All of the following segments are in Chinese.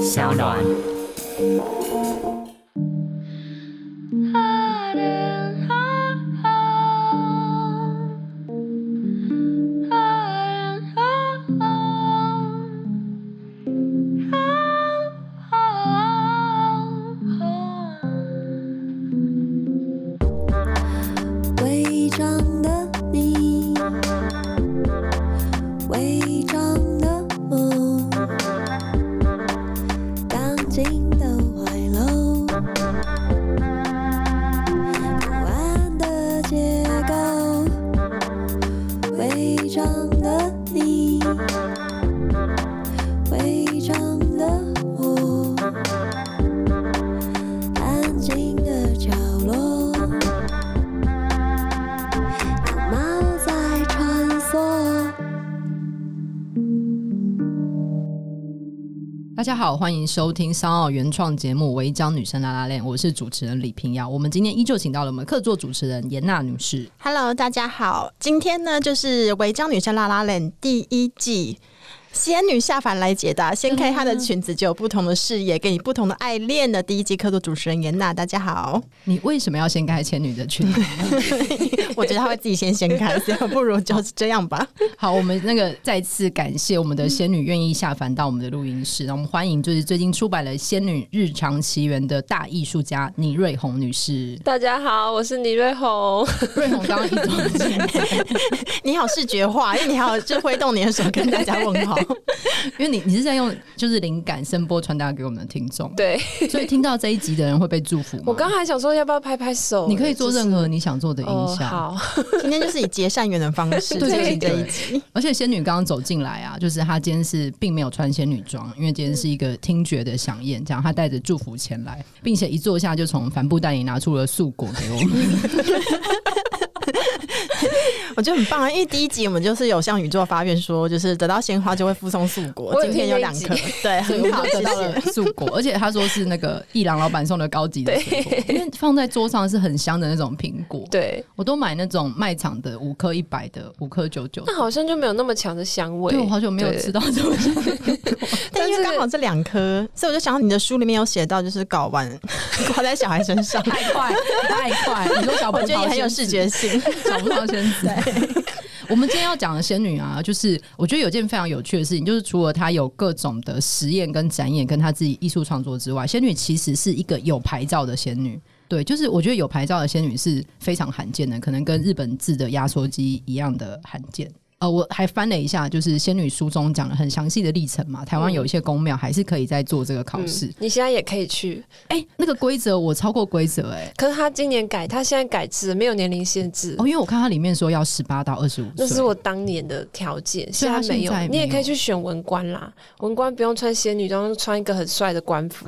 小暖。好，欢迎收听商奥原创节目《违章女生拉拉链》，我是主持人李平瑶。我们今天依旧请到了我们客座主持人严娜女士。Hello，大家好，今天呢就是《违章女生拉拉链》第一季。仙女下凡来解答，掀开她的裙子就有不同的视野，给你不同的爱恋的第一季客座主持人严娜，大家好。你为什么要掀开仙女的裙子？我觉得她会自己先掀开，所以不如就是这样吧。好，我们那个再次感谢我们的仙女愿意下凡到我们的录音室，让我们欢迎就是最近出版了《仙女日常奇缘》的大艺术家倪瑞红女士。大家好，我是倪瑞红。瑞红刚刚一转，你好视觉化，因为你还有就挥动你的手跟大家问好。因为你你是在用就是灵感声波传达给我们的听众，对，所以听到这一集的人会被祝福吗？我刚还想说要不要拍拍手，你可以做任何你想做的音效。哦、好，今天就是以结善缘的方式 进行这一集。而且仙女刚刚走进来啊，就是她今天是并没有穿仙女装，因为今天是一个听觉的响宴，这样她带着祝福前来，并且一坐下就从帆布袋里拿出了素果给我们。我觉得很棒啊！因为第一集我们就是有向宇宙发愿说，就是得到鲜花就会附送素果。今天有两颗，对，很好，得到了素果，而且他说是那个一郎老板送的高级的水果，因为放在桌上是很香的那种苹果。对，我都买那种卖场的五颗一百的，五颗九九。那好像就没有那么强的香味。对，我好久没有吃到这种香味。但因为刚好这两颗，所以我就想到你的书里面有写到，就是搞完挂在小孩身上太快太快。你说小朋友，我觉得也很有视觉性。小葡萄现在。我们今天要讲的仙女啊，就是我觉得有件非常有趣的事情，就是除了她有各种的实验跟展演，跟她自己艺术创作之外，仙女其实是一个有牌照的仙女。对，就是我觉得有牌照的仙女是非常罕见的，可能跟日本制的压缩机一样的罕见。呃，我还翻了一下，就是仙女书中讲了很详细的历程嘛。台湾有一些宫庙还是可以在做这个考试，嗯，你现在也可以去。哎、欸，那个规则我超过规则哎，可是他今年改，他现在改制没有年龄限制哦。因为我看它里面说要十八到二十五岁，那是我当年的条件，现在没有。你也可以去选文官啦，文官不用穿仙女装，穿一个很帅的官服，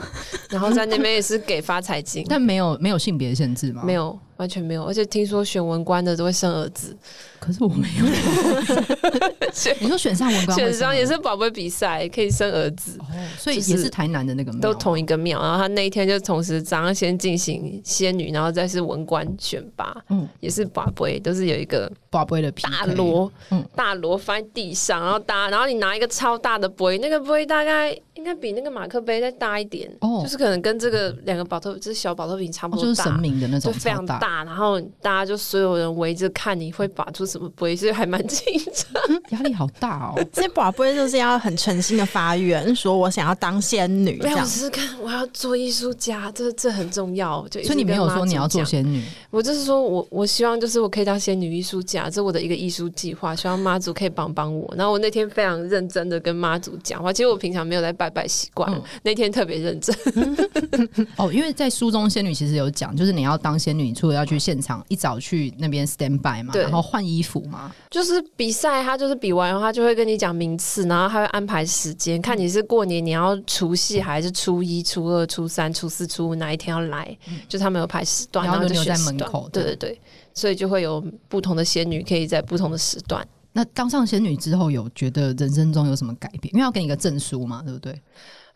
然后在那边也是给发财金，但没有没有性别限制吗？没有。完全没有，而且听说选文官的都会生儿子，可是我没有。你说选上文官，选上也是宝贝比赛，可以生儿子，哦，所以也是台南的那个庙，都同一个庙。然后他那一天就同时早上先进行仙女，然后再是文官选拔，嗯，也是宝贝，都是有一个宝贝的大螺，嗯，大螺放在地上，然后搭，然后你拿一个超大的杯，那个杯大概。应该比那个马克杯再大一点，哦，就是可能跟这个两个宝特，就是小宝特瓶差不多大，哦，就是神明的那种，就非常大。然后大家就所有人围着看你会把出什么杯，所以还蛮紧张，压力好大哦。这些宝杯就是要很诚心的发愿，说我想要当仙女，没有，只是看我要做艺术家，这这很重要。就所以你没有说你要做仙女，我就是说我我希望就是我可以当仙女艺术家，这是我的一个艺术计划，希望妈祖可以帮帮我。然后我那天非常认真的跟妈祖讲话，其实我平常没有在拜拜习惯。嗯。那天特别认真。哦，因为在书中仙女其实有讲，就是你要当仙女，除了要去现场一早去那边 stand by 嘛，然后换衣服嘛，就是比赛，他就是比完的话就会跟你讲名次，然后他会安排时间，看你是过年你要除夕还是初一、初二、初三、初四、初五哪一天要来，嗯、就他们有排时段，然后就留在门口，对对对，所以就会有不同的仙女可以在不同的时段。那当上仙女之后，有觉得人生中有什么改变？因为要给你个证书嘛，对不对？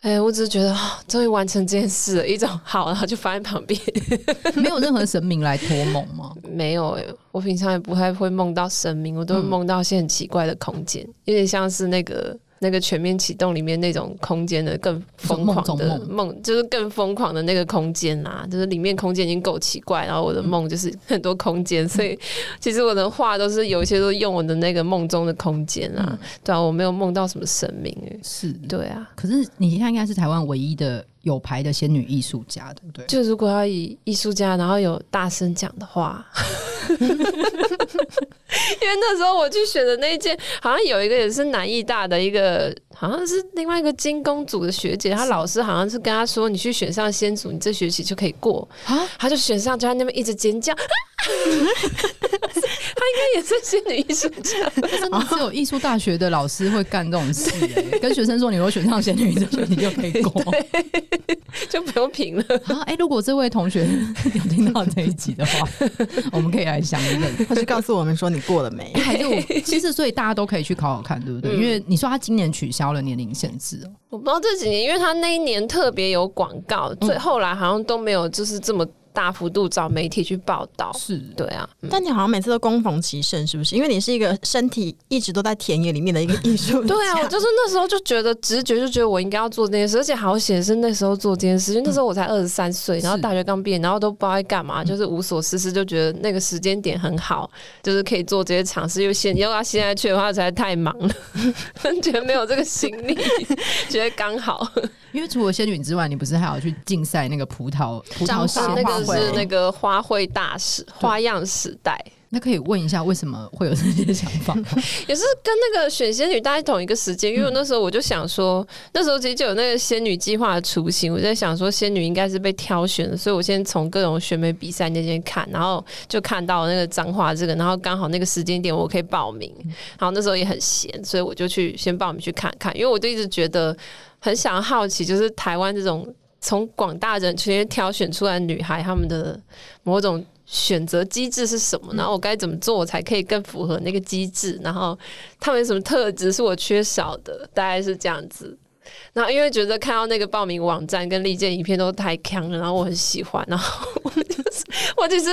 哎、欸，我只是觉得终于完成这件事了，一种好，然后就放在旁边，没有任何神明来托梦吗？没有哎、欸，我平常也不太会梦到神明，我都会梦到一些很奇怪的空间，有点像是那个那个全面启动里面那种空间的更疯狂的梦，就是更疯狂的那个空间啊，就是里面空间已经够奇怪，然后我的梦就是 很多空间，所以其实我的画都是有一些都用我的那个梦中的空间啊，嗯、对啊，我没有梦到什么神明诶，是。对啊，可是你现在应该是台湾唯一的有牌的仙女艺术家，对不对？就如果要以艺术家，然后有大声讲的话。因为那时候我去选的那一件，好像有一个也是南艺大的一个，好像是另外一个金工组的学姐，她老师好像是跟她说：“你去选上先组，你这学期就可以过。”啊，她就选上，就在那边一直尖叫。她应该也是仙女艺术家，真的只有艺术大学的老师会干这种事，欸，跟学生说：“你如果选上仙女艺术，你就可以过，就不用评了。”啊，哎，如果这位同学有听到这一集的话，我们可以来想一问，他是告诉我们说你过了没？还是我其实所以大家都可以去考考看，对不对？嗯、因为你说他今年取消了年龄限制哦，我不知道这几年，因为他那一年特别有广告，最后来好像都没有，就是这么。大幅度找媒体去报道，是对啊，嗯、但你好像每次都攻逢其胜，是不是？因为你是一个身体一直都在田野里面的一个艺术家。对啊，我就是那时候就觉得直觉就觉得我应该要做这件事，而且好险是那时候做这件事，因为那时候我才二十三岁，然后大学刚毕业，然后都不知道在干嘛，就是无所事事，就觉得那个时间点很好，就是可以做这些尝试。因为现要他现在去的话，实在太忙了，觉得没有这个心力，觉得刚好。因为除了仙女之外，你不是还要去竞赛那个葡萄葡萄仙那个是那个花卉大使花样时代。那可以问一下，为什么会有这些想法？也是跟那个选仙女大概同一个时间，因为那时候我就想说，那时候其实就有那个仙女计划的雏形。我在想说，仙女应该是被挑选的，所以我先从各种选美比赛那边看，然后就看到那个脏话这个，然后刚好那个时间点我可以报名，然后那时候也很闲，所以我就去先报名去看看，因为我就一直觉得很想好奇，就是台湾这种从广大人群挑选出来女孩，她们的某种。选择机制是什么？然后我该怎么做，我才可以更符合那个机制？然后他们有什么特质是我缺少的？大概是这样子。然后因为觉得看到那个报名网站跟历届影片都太强了，然后我很喜欢。然后我就是 我其实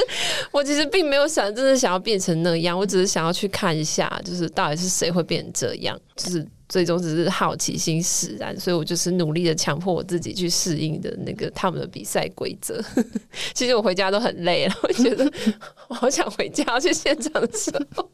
我其实并没有想真的想要变成那样，我只是想要去看一下，就是到底是谁会变成这样，就是。最终只是好奇心使然，所以我就是努力的强迫我自己去适应的那个他们的比赛规则。其实我回家都很累了，我觉得 我好想回家去现场的时候。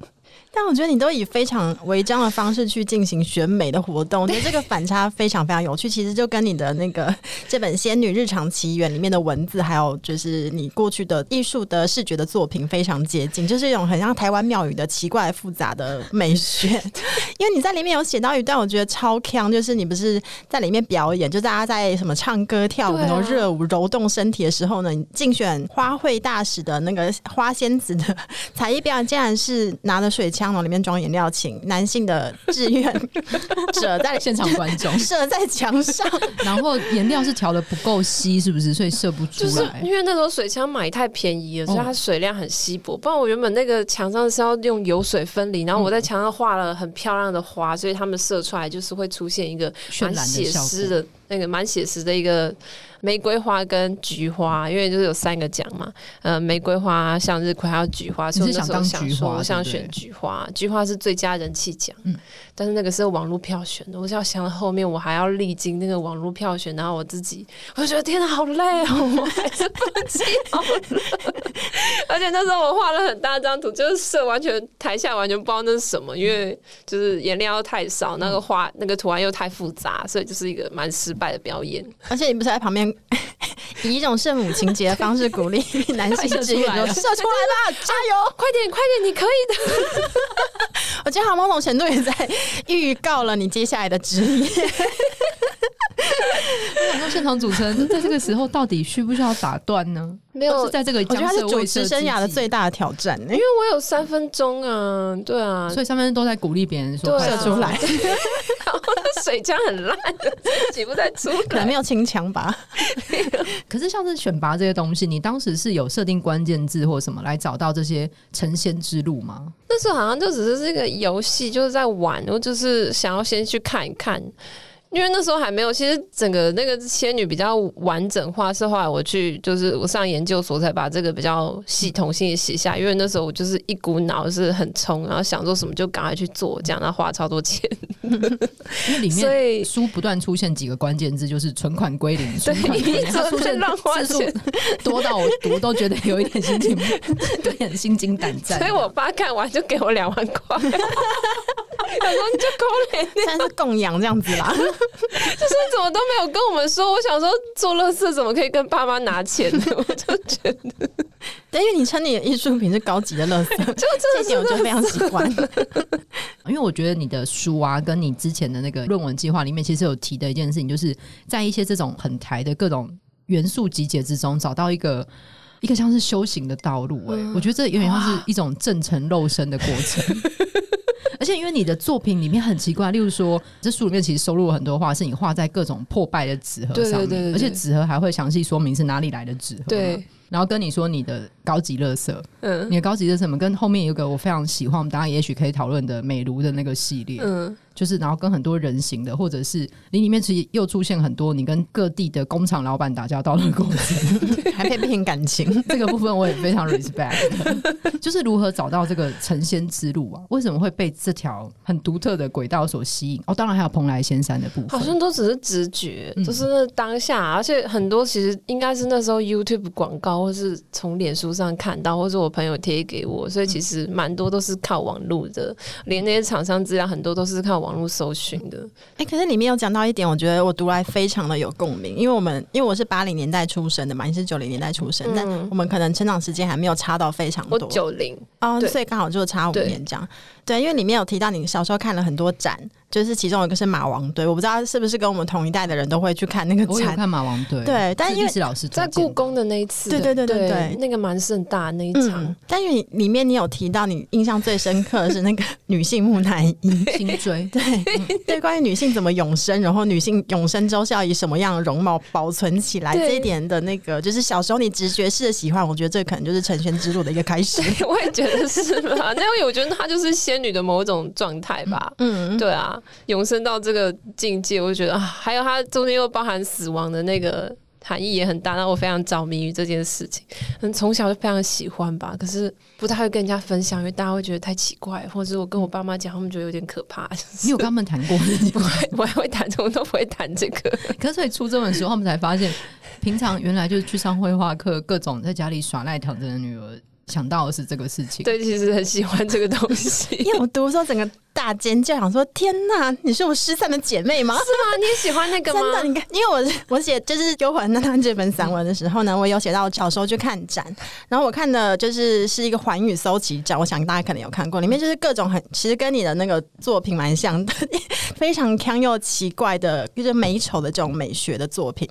但我觉得你都以非常违章的方式去进行选美的活动，我觉得这个反差非常非常有趣。其实就跟你的那个 这本《仙女日常奇缘》里面的文字，还有就是你过去的艺术的视觉的作品非常接近，就是一种很像台湾庙宇的奇怪复杂的美学。因为你在里面有写到一段，我觉得超强，就是你不是在里面表演，就大家在什么唱歌跳舞、然后热舞、揉动身体的时候呢，你竞选花卉大使的那个花仙子的 才艺表演，竟然是拿着水枪。枪里面装颜料，请男性的志愿者在现场观众射在墙上，然后颜料是调的不够稀，是不是？所以射不出来。就是因为那时候水枪买太便宜了，所以它水量很稀薄。不然我原本那个墙上是要用油水分离，然后我在墙上画了很漂亮的花，所以他们射出来就是会出现一个蛮写实的那个蛮写实的一个。玫瑰花跟菊花，因为就是有三个奖嘛，呃，玫瑰花、向日葵还有菊花，所以那时候想说，我想选菊花，菊花是最佳人气奖，嗯，但是那个是网络票选的，我就要想到后面我还要历经那个网络票选，然后我自己，我就觉得天哪，好累哦，我还是放弃好了。而且那时候我画了很大张图，就是色完全台下完全不知道那是什么，因为就是颜料太少，那个画那个图案又太复杂，所以就是一个蛮失败的表演。而且你不是在旁边。以一种圣母情节的方式鼓励男性志愿者射出来了，加油！快点，快点，你可以的。我觉得好某种程度也在预告了你接下来的职业。我想说，现场主持人在这个时候到底需不需要打断呢？没有，是在这个我觉得他是主持生涯的最大的挑战，因为我有三分钟啊，对啊，所以三分钟都在鼓励别人说射出来。然后水枪很烂，自己不太出，可能没有清枪吧。可是像是选拔这些东西，你当时是有设定关键字或什么来找到这些成仙之路吗？那时候好像就只是这个游戏，就是在玩，我就是想要先去看一看。因为那时候还没有，其实整个那个仙女比较完整化，是后来我去就是我上研究所才把这个比较系统性的写下。因为那时候我就是一股脑是很冲，然后想做什么就赶快去做，这样然后花超多钱。因为里面书不断出现几个关键字，就是存款归零，存款归零，它出现乱花钱多到我读都觉得有一点心情，对，很心惊胆战。所以我爸看完就给我两万块，他说你就够了，现在是供养这样子啦。就是怎么都没有跟我们说，我想说做乐色怎么可以跟爸妈拿钱呢？我就觉得，对，因为你称你的艺术品是高级的乐色，就这点我就非常喜欢。因为我觉得你的书啊，跟你之前的那个论文计划里面，其实有提的一件事情，就是在一些这种很台的各种元素集结之中，找到一个一个像是修行的道路，欸。哎、嗯，我觉得这有点像是一种正成肉身的过程。而且因为你的作品里面很奇怪，例如说，这书里面其实收录了很多画，是你画在各种破败的纸盒上面，对对对对，而且纸盒还会详细说明是哪里来的纸盒。对，然后跟你说你的高级乐色，嗯，你的高级垃圾什么？跟后面有个我非常喜欢，我们大家也许可以讨论的美卢的那个系列，嗯。就是，然后跟很多人形的，或者是你里面其实又出现很多你跟各地的工厂老板打交道的故事，还可以骗感情，这个部分我也非常 respect。就是如何找到这个成仙之路啊？为什么会被这条很独特的轨道所吸引？哦，当然还有蓬莱仙山的部分，好像都只是直觉，就是那当下，而且很多其实应该是那时候 YouTube 广告，或是从脸书上看到，或者我朋友贴给我，所以其实蛮多都是靠网络的，连那些厂商资料很多都是靠。网络搜寻的，哎、欸，可是里面有讲到一点，我觉得我读来非常的有共鸣，因为我们因为我是八零年代出生的嘛，你是九零年代出生，嗯、但我们可能成长时间还没有差到非常多，我九零啊，所以刚好就差五年这样。对，因为里面有提到你小时候看了很多展，就是其中一个是马王堆，我不知道是不是跟我们同一代的人都会去看那个展。我有看马王堆，对，但因为老师在故宫的那一次，对对对对对，那个蛮盛大那一场。嗯、但因为里面你有提到，你印象最深刻的是那个 女性木乃伊颈椎，对、嗯、对，关于女性怎么永生，然后女性永生之后是要以什么样的容貌保存起来这一点的那个，就是小时候你直觉式的喜欢，我觉得这可能就是成仙之路的一个开始。我也觉得是吧？那因为我觉得他就是仙女的某种。状态吧，嗯，对啊，永生到这个境界，我就觉得啊，还有它中间又包含死亡的那个含义也很大，那我非常着迷于这件事情，嗯，从小就非常喜欢吧，可是不太会跟人家分享，因为大家会觉得太奇怪，或者我跟我爸妈讲，他们觉得有点可怕。你有跟他们谈过？不会，我还会谈，我都不会谈这个。可是所以出这本书，他们才发现，平常原来就是去上绘画课，各种在家里耍赖躺着的女儿。想到的是这个事情，对，其实很喜欢这个东西。因为我读的时候，整个大尖叫，想说：“天哪，你是我失散的姐妹吗？”是吗？你也喜欢那个吗？真的，你看，因为我我写就是《幽魂娜娜》这本散文的时候呢，我有写到我小时候去看展，然后我看的就是是一个环宇搜集展，我想大家可能有看过，里面就是各种很其实跟你的那个作品蛮像的，非常锵又奇怪的，就是美丑的这种美学的作品。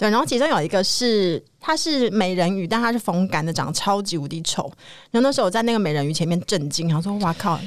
对，然后其中有一个是，它是美人鱼，但它是风干的，长得超级无敌丑。然后那时候我在那个美人鱼前面震惊，然后说：“哇靠！”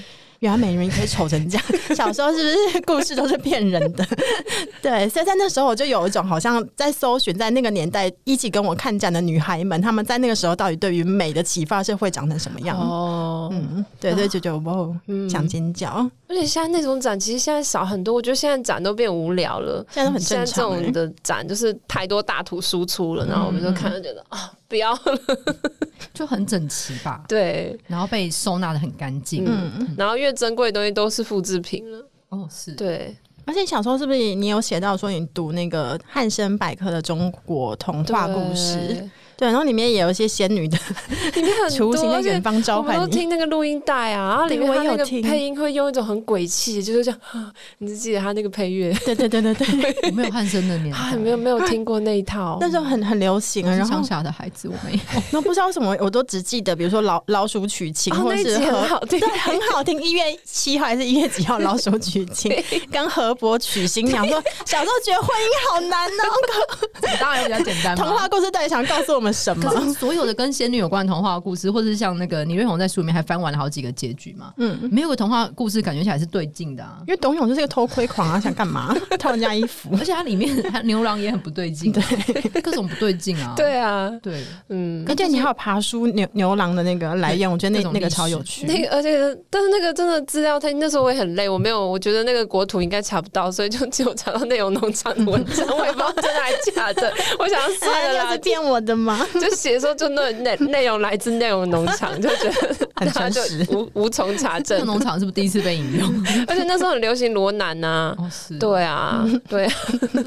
原来美人鱼可以丑成这样，小时候是不是故事都是骗人的？对，所以在那时候我就有一种好像在搜寻，在那个年代一起跟我看展的女孩们，她们在那个时候到底对于美的启发是会长成什么样？哦，嗯，对对，九九哇，想尖叫。而且现在那种展其实现在少很多，我觉得现在展都变无聊了，现在都很正常。现在这种的展就是太多大图输出了，然后我们就看了觉得啊。不要了，就很整齐吧？对，然后被收纳的很干净，嗯，然后越珍贵的东西都是复制品了。哦，是对。而且小时候是不是你有写到说你读那个汉森百科的中国童话故事？对，然后里面也有一些仙女的，里面很多，雏形在远方召唤。我都听那个录音带啊，然后里面他那个配音会用一种很鬼气，就是这样。你只记得他那个配乐？对对对对对，我没有汉声的年代，没有没有听过那一套。那时候很很流行啊，然后乡下的孩子我没有。那不知道为什么，我都只记得，比如说老老鼠娶亲，或者是很好听，对，很好听。一月七号还是一月几号？老鼠娶亲 跟河伯娶新娘。说小时候觉得婚姻好难呢，当然比较简单。童话故事到底想告诉我们什么？可是所有的跟仙女有关的童话故事，或者是像那个倪瑞红在书里面还翻完了好几个结局嘛？嗯，没有个童话故事感觉起来是对劲的啊。因为董永就是一个偷窥狂啊，想干嘛偷人家衣服？而且他里面他牛郎也很不对劲，对，各种不对劲啊。对啊，对，嗯。而且你还有爬书牛牛郎的那个来源，我觉得那那个超有趣。那个而且但是那个真的资料太，那时候我也很累，我没有，我觉得那个国土应该查不到，所以就只有查到内容农场的文章，我也不知道真的还假的。我想算了啦，是骗我的吗？就写说就那 内内容来自内容农场，就觉得 很诚实，无无从查证。农场是不是第一次被引用？而且那时候很流行罗南呐，对啊，对啊，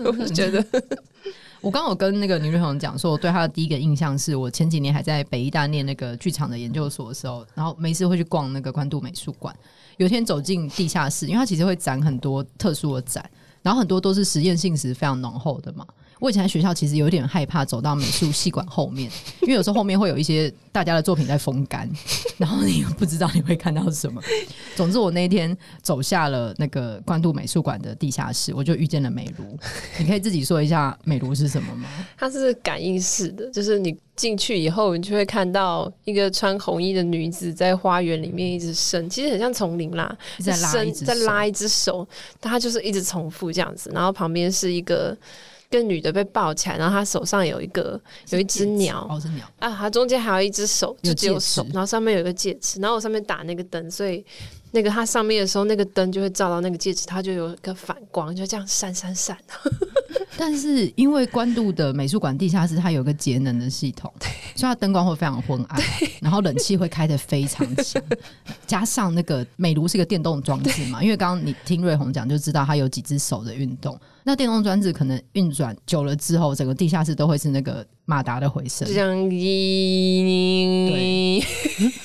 我觉得。我刚刚有跟那个女瑞红讲说，我对她的第一个印象是我前几年还在北艺大念那个剧场的研究所的时候，然后每次会去逛那个关渡美术馆。有一天走进地下室，因为它其实会展很多特殊的展，然后很多都是实验性质非常浓厚的嘛。我以前在学校其实有点害怕走到美术系馆后面，因为有时候后面会有一些大家的作品在风干，然后你又不知道你会看到什么。总之，我那一天走下了那个关渡美术馆的地下室，我就遇见了美如。你可以自己说一下美如是什么吗？它是感应式的，就是你进去以后，你就会看到一个穿红衣的女子在花园里面一直伸，其实很像丛林啦，在拉一只在拉一只手，但它就是一直重复这样子，然后旁边是一个。个女的被抱起来，然后她手上有一个有一只鸟，哦，是鸟。啊，她中间还有一只手，就只有手，然后上面有一个戒指，然后我上面打那个灯，所以那个它上面的时候，那个灯就会照到那个戒指，它就有一个反光，就这样闪闪闪。但是因为关渡的美术馆地下室它有个节能的系统，所以它灯光会非常昏暗，然后冷气会开的非常强，加上那个美炉是一个电动装置嘛，因为刚刚你听瑞红讲就知道它有几只手的运动。那电动转子可能运转久了之后，整个地下室都会是那个马达的回声。对，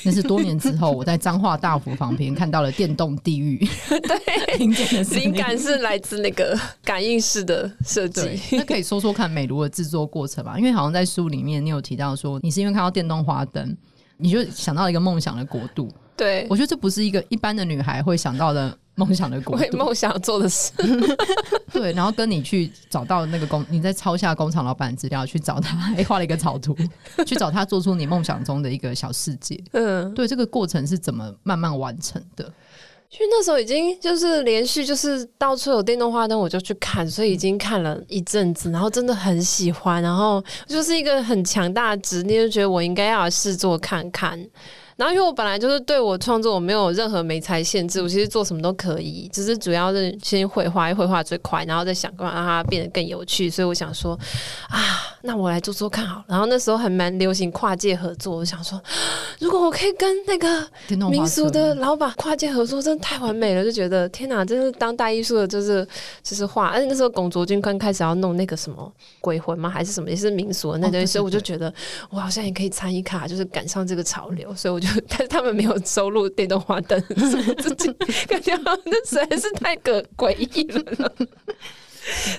那是多年之后，我在彰化大佛旁边看到了电动地狱。对，听见的灵感是来自那个感应式的设计。那可以说说看美炉的制作过程吧，因为好像在书里面你有提到说，你是因为看到电动花灯，你就想到一个梦想的国度。对，我觉得这不是一个一般的女孩会想到的。梦想的国度，梦想做的事，对，然后跟你去找到那个工，你在抄下工厂老板资料，去找他，还画了一个草图，去找他做出你梦想中的一个小世界。嗯，对，这个过程是怎么慢慢完成的？因为那时候已经就是连续就是到处有电动花灯，我就去看，所以已经看了一阵子，然后真的很喜欢，然后就是一个很强大的执念，就觉得我应该要试做看看。然后，因为我本来就是对我创作我没有任何媒材限制，我其实做什么都可以，只是主要是先绘画，绘画最快，然后再想办法让它变得更有趣。所以我想说，啊，那我来做做看好。然后那时候还蛮流行跨界合作，我想说，如果我可以跟那个民俗的老板跨界合作，真的太完美了，就觉得天哪，真是当代艺术的，就是就是画。而且那时候龚卓君刚开始要弄那个什么鬼魂吗？还是什么？也是民俗的那堆，所以我就觉得我好像也可以参与卡，就是赶上这个潮流，所以我就。但是他们没有收录电动花灯，自己感觉那实在是太个诡异了。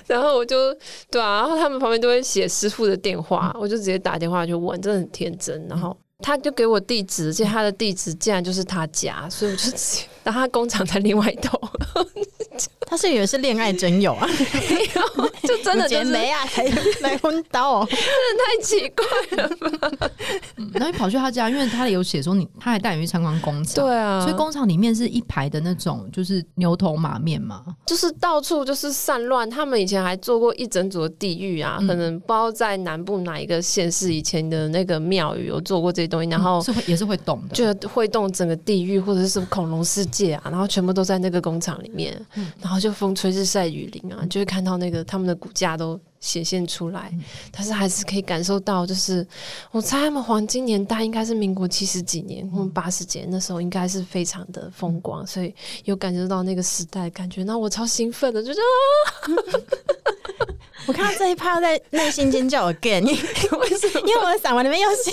然后我就对啊，然后他们旁边都会写师傅的电话，我就直接打电话去问，真的很天真。然后他就给我地址，而且他的地址竟然就是他家，所以我就直接，然后他工厂在另外一头。他是以为是恋爱真友啊，就真的就是没啊，还没婚到哦，真的太奇怪了吧？然后你跑去他家，因为他有写说你，他还带你去参观工厂，对啊，所以工厂里面是一排的那种，就是牛头马面嘛，就是到处就是散乱。他们以前还做过一整组的地狱啊，嗯、可能不知道在南部哪一个县市以前的那个庙宇有做过这些东西，然后是会也是会动的，就会动整个地狱或者是什么恐龙世界啊，然后全部都在那个工厂里面，嗯、然后。就风吹日晒雨淋啊，就会看到那个他们的骨架都显现出来，嗯、但是还是可以感受到，就是我猜他们黄金年代应该是民国七十几年或八十几年，那时候应该是非常的风光，所以有感受到那个时代感觉，那我超兴奋的，就是啊。我看到这一趴在内心尖叫 again，因为什么？因为我的散文里面有写，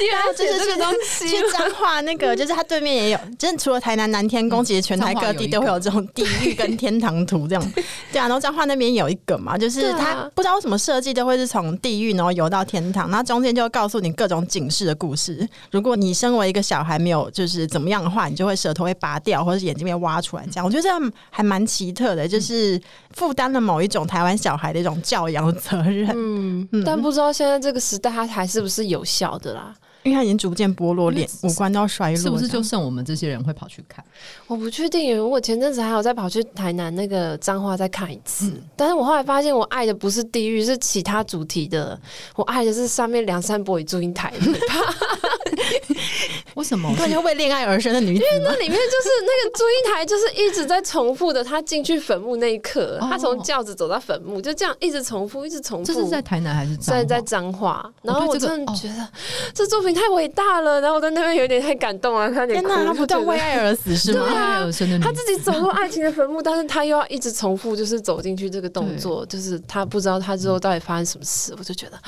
因为就是去东西去彰化那个，就是它对面也有，就是除了台南南天宫，嗯、其实全台各地都会有这种地狱跟天堂图这样。对啊，然后彰化那边有一个嘛，就是它不知道为什么设计都会是从地狱然后游到天堂，那中间就会告诉你各种警示的故事。如果你身为一个小孩没有就是怎么样的话，你就会舌头会拔掉，或者眼睛被挖出来这样。我觉得这样还蛮奇特的，就是负担了某一种台湾小孩的一种。教养责任。嗯，嗯，但不知道现在这个时代，它还是不是有效的啦？因为他已经逐渐剥落，脸五官都要衰落，是不是就剩我们这些人会跑去看？我不确定，因为我前阵子还有再跑去台南那个彰化再看一次，嗯，但是我后来发现我爱的不是地狱，是其他主题的，我爱的是上面梁山伯与祝英台。为什么？你就为恋爱而生的女子，因为那里面就是那个祝英台，就是一直在重复的，她进去坟墓那一刻，她从轿子走到坟墓，就这样一直重复，一直重复。这是在台南还是在在彰化？然后我真的觉得这作品太伟大了，然后我在那边有点太感动了，他有点哭。他不断为爱而死是吗？对啊，他自己走入爱情的坟墓，但是他又要一直重复，就是走进去这个动作，就是他不知道他之后到底发生什么事，我就觉得。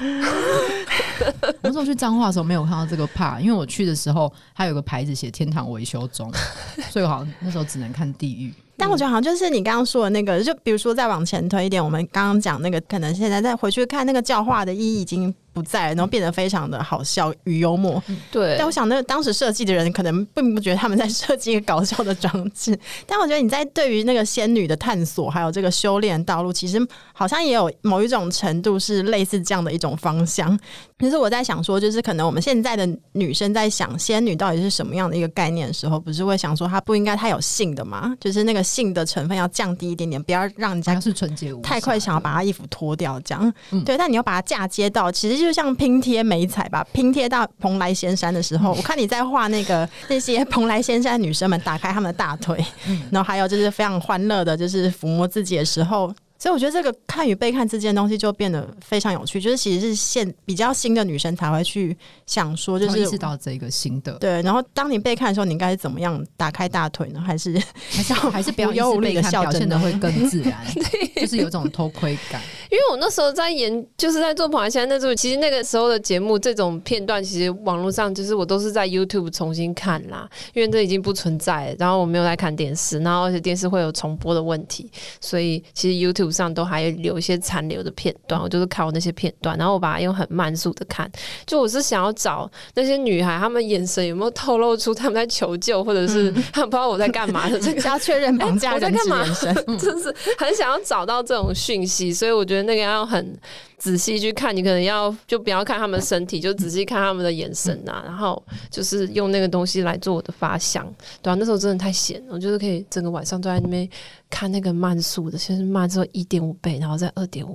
我那时候去彰化的时候没有看到这个 part，因为我去的时候它有个牌子写“天堂维修中”，所以我好像那时候只能看地狱。但我觉得好像就是你刚刚说的那个，就比如说再往前推一点，我们刚刚讲那个，可能现在再回去看那个教化的意义已经不在，然后变得非常的好笑与幽默。对。但我想，那个当时设计的人可能并不觉得他们在设计一个搞笑的装置。但我觉得你在对于那个仙女的探索，还有这个修炼道路，其实好像也有某一种程度是类似这样的一种方向。其实我在想说，就是可能我们现在的女生在想仙女到底是什么样的一个概念的时候，不是会想说她不应该太有性的吗？就是那个性的成分要降低一点点，不要让人家是纯洁无太快想要把她衣服脱掉这样。嗯、对，但你要把它嫁接到，其实就像拼贴美彩吧，拼贴到蓬莱仙山的时候，嗯、我看你在画那个那些蓬莱仙山女生们打开她们的大腿，嗯、然后还有就是非常欢乐的，就是抚摸自己的时候。所以我觉得这个看与被看之间的东西就变得非常有趣，就是其实是现比较新的女生才会去想说，就是意识到这个新的对。然后当你被看的时候，你应该是怎么样打开大腿呢？还是还是 还是不要忧无虑的笑，真的会更自然，就是有种偷窥感。因为我那时候在演，就是在做《蓬莱仙山》那时候，其实那个时候的节目这种片段，其实网络上就是我都是在 YouTube 重新看啦，因为这已经不存在了。然后我没有在看电视，然后而且电视会有重播的问题，所以其实 YouTube。上都还有留一些残留的片段，我就是看我那些片段，然后我把它用很慢速的看，就我是想要找那些女孩，她们眼神有没有透露出她们在求救，或者是 她们不知道我在干嘛的这个，要确认绑架人质眼神，就是很想要找到这种讯息，所以我觉得那个要很。仔细去看，你可能要就不要看他们身体，就仔细看他们的眼神呐、啊，然后就是用那个东西来做我的发想。对啊，那时候真的太闲了，我就是可以整个晚上都在那边看那个慢速的，先是慢之后一点五倍，然后再二点五，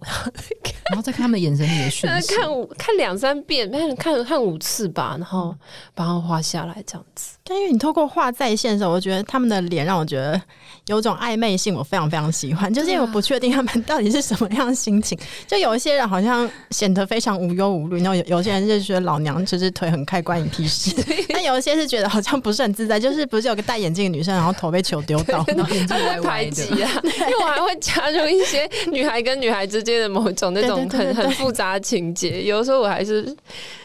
然后再看他们眼神里的讯息，看 五看两三遍，看看看五次吧，然后把它画下来这样子。但因为你透过画在线的时候，我觉得他们的脸让我觉得有种暧昧性，我非常非常喜欢。就是因为我不确定他们到底是什么样的心情，就有一些人好像显得非常无忧无虑，然后有有些人就觉得老娘就是腿很开，关你屁事。但有一些是觉得好像不是很自在，就是不是有个戴眼镜的女生，然后头被球丢到，然后眼睛歪歪的。因为我还会加入一些女孩跟女孩之间的某种那种很很复杂的情节，有的时候我还是。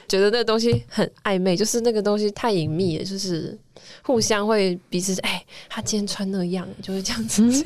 觉得那东西很暧昧，就是那个东西太隐秘了，就是互相会彼此哎、他今天穿那样，就是这样子。嗯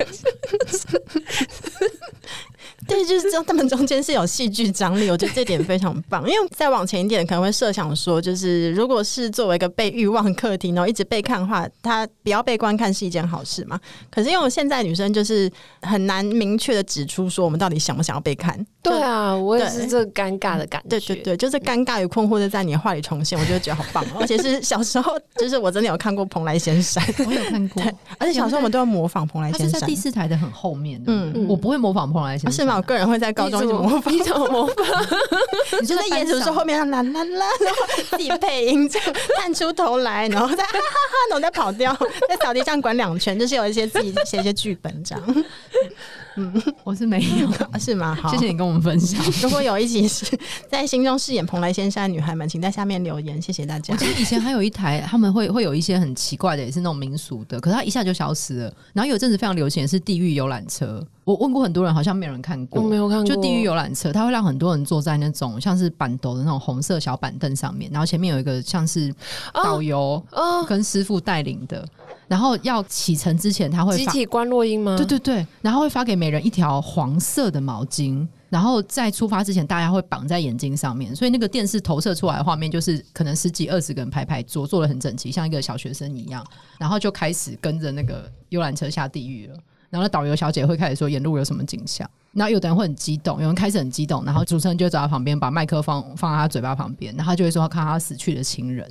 对，就是这样，他们中间是有戏剧张力，我觉得这点非常棒。因为再往前一点，可能会设想说，就是如果是作为一个被欲望客厅，然后一直被看的话，他不要被观看是一件好事嘛。可是因为我现在女生就是很难明确的指出说，我们到底想不想要被看。对啊，我也是这个尴尬的感觉。对对对，就是尴尬与困惑的在你的话里重现，我就觉得好棒。而且是小时候，就是我真的有看过《蓬莱仙山》，我有看过。而且小时候我们都要模仿《蓬莱仙山》，是在第四台的很后面。嗯，我不会模仿《蓬莱仙山》，是吗？我个人会在高中就模仿，你模仿？你就在演的时候后面啦啦啦，然后自己配音，这样探出头来，然后再 哈哈哈，然后再跑掉，在扫地上滚两圈，就是有一些自己写一些剧本这样。嗯，我是没有，是吗？好，谢谢你跟我们分享。如果有一集是在心中饰演蓬莱仙山的女孩们，请在下面留言，谢谢大家。我记得以前还有一台，他们会会有一些很奇怪的，也是那种民俗的，可是它一下就消失了。然后有一阵子非常流行的是地狱游览车，我问过很多人，好像没有人看过，我没有看过。就地狱游览车，它会让很多人坐在那种像是板斗的那种红色小板凳上面，然后前面有一个像是导游跟师傅带领的。然后要启程之前，他会集体观落音吗？对对对，然后会发给每人一条黄色的毛巾，然后在出发之前，大家会绑在眼睛上面，所以那个电视投射出来的画面就是可能十几二十个人排排坐，坐的很整齐，像一个小学生一样，然后就开始跟着那个游览车下地狱了。然后导游小姐会开始说沿路有什么景象。然后有的人会很激动，有人开始很激动，然后主持人就会走到旁边，把麦克风放，放在他嘴巴旁边，然后他就会说看他死去的亲人。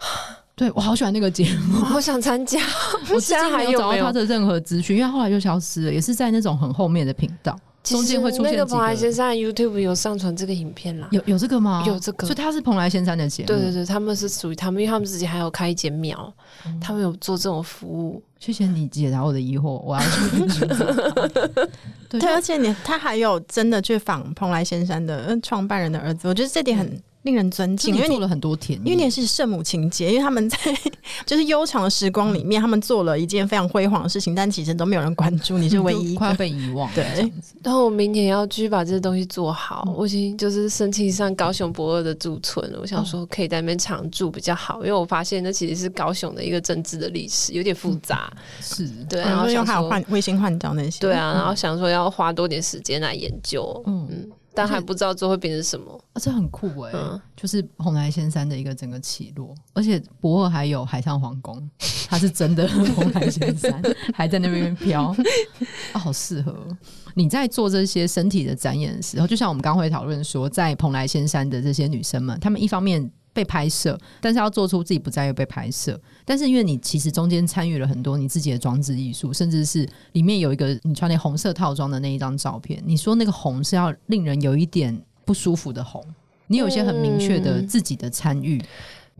对，我好喜欢那个节目，我想参加。我现在还有找到他的任何资讯，因为后来就消失了，也是在那种很后面的频道。中间会出现那个蓬莱仙山 YouTube 有上传这个影片啦，有有这个吗？有这个，所以他是蓬莱仙山的节目。对对对，他们是属于他们，因为他们自己还有开一间庙，嗯、他们有做这种服务。谢谢你解答我的疑惑，我要去。对，而且你他还有真的去访蓬莱仙山的创办人的儿子，我觉得这点很。嗯令人尊敬，因为做了很多田，因为那是圣母情节，因为他们在 就是悠长的时光里面，他们做了一件非常辉煌的事情，但其实都没有人关注，你是唯一，快要被遗忘。对，然后我明年要继续把这些东西做好，嗯、我已经就是申请上高雄博二的驻村了。我想说可以在那边常住比较好，因为我发现那其实是高雄的一个政治的历史，有点复杂。嗯、是对，然后用还有换卫星换照那些，对啊，然后想说要花多点时间来研究。嗯。嗯但还不知道最后会变成什么，啊，这很酷哎、欸！嗯、就是蓬莱仙山的一个整个起落，而且博尔还有海上皇宫，它是真的 蓬莱仙山还在那边飘，啊，好适合你在做这些身体的展演的时候，就像我们刚会讨论说，在蓬莱仙山的这些女生们，她们一方面。被拍摄，但是要做出自己不在意被拍摄。但是因为你其实中间参与了很多你自己的装置艺术，甚至是里面有一个你穿那红色套装的那一张照片。你说那个红是要令人有一点不舒服的红，你有一些很明确的自己的参与。嗯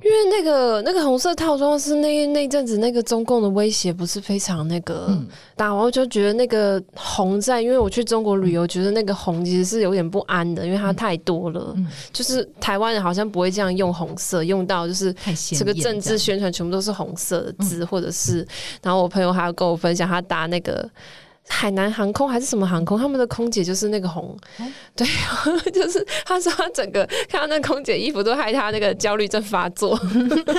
因为那个那个红色套装是那那阵子那个中共的威胁不是非常那个大，我、嗯、就觉得那个红在，因为我去中国旅游，觉得那个红其实是有点不安的，因为它太多了。嗯、就是台湾人好像不会这样用红色，用到就是这个政治宣传全部都是红色的字，或者是，然后我朋友还要跟我分享他搭那个。海南航空还是什么航空？他们的空姐就是那个红，嗯、对，就是他说他整个看到那空姐衣服都害他那个焦虑症发作。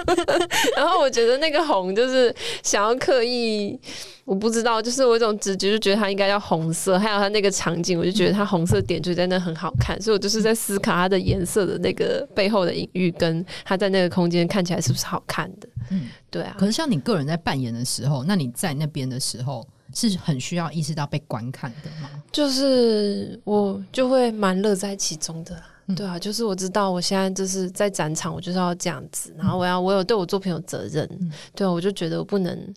然后我觉得那个红就是想要刻意，我不知道，就是我一种直觉就觉得它应该要红色。还有他那个场景，我就觉得它红色点缀在那很好看，所以我就是在思考它的颜色的那个背后的隐喻，跟它在那个空间看起来是不是好看的。嗯，对啊。可是像你个人在扮演的时候，那你在那边的时候。是很需要意识到被观看的吗？就是我就会蛮乐在其中的，嗯、对啊，就是我知道我现在就是在展场，我就是要这样子，然后我要我有对我作品有责任，嗯、对啊，我就觉得我不能，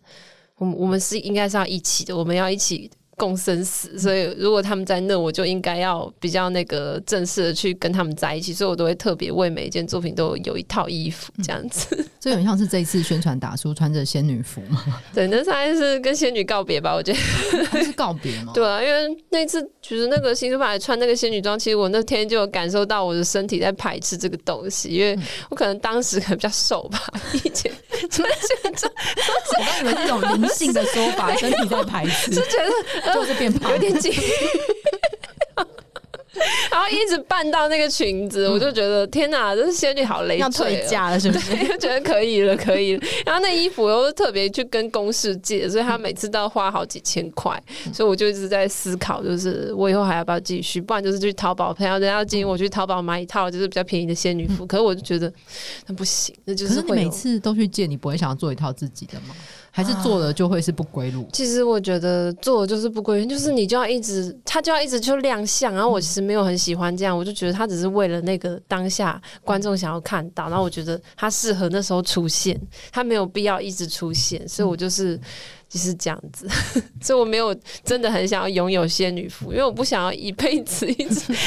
我我们是应该是要一起的，我们要一起。共生死，所以如果他们在那，我就应该要比较那个正式的去跟他们在一起，所以我都会特别为每一件作品都有一套衣服这样子。这有点像是这一次宣传打书穿着仙女服嘛？对，那算是跟仙女告别吧，我觉得还是告别嘛。对啊，因为那次其实那个新书法穿那个仙女装，其实我那天就有感受到我的身体在排斥这个东西，因为我可能当时可能比较瘦吧，以前穿仙装，我刚以为这种灵性的说法，身体在排斥，就觉得。就是变胖，有点紧，然后一直扮到那个裙子，我就觉得天哪，这是仙女好累，要退价了是不是？就觉得可以了，可以了。然后那衣服又是特别去跟公司借，所以他每次都要花好几千块，所以我就一直在思考，就是我以后还要不要继续？不然就是去淘宝，朋友人家建议我去淘宝买一套就是比较便宜的仙女服，可是我就觉得那不行，那就是。可是你每次都去借，你不会想要做一套自己的吗？还是做了就会是不归路。啊。其实我觉得做了就是不归路，就是你就要一直，他就要一直去亮相。然后我其实没有很喜欢这样，我就觉得他只是为了那个当下观众想要看到。然后我觉得他适合那时候出现，他没有必要一直出现。所以我就是就是这样子，所以我没有真的很想要拥有仙女服，因为我不想要一辈子一直。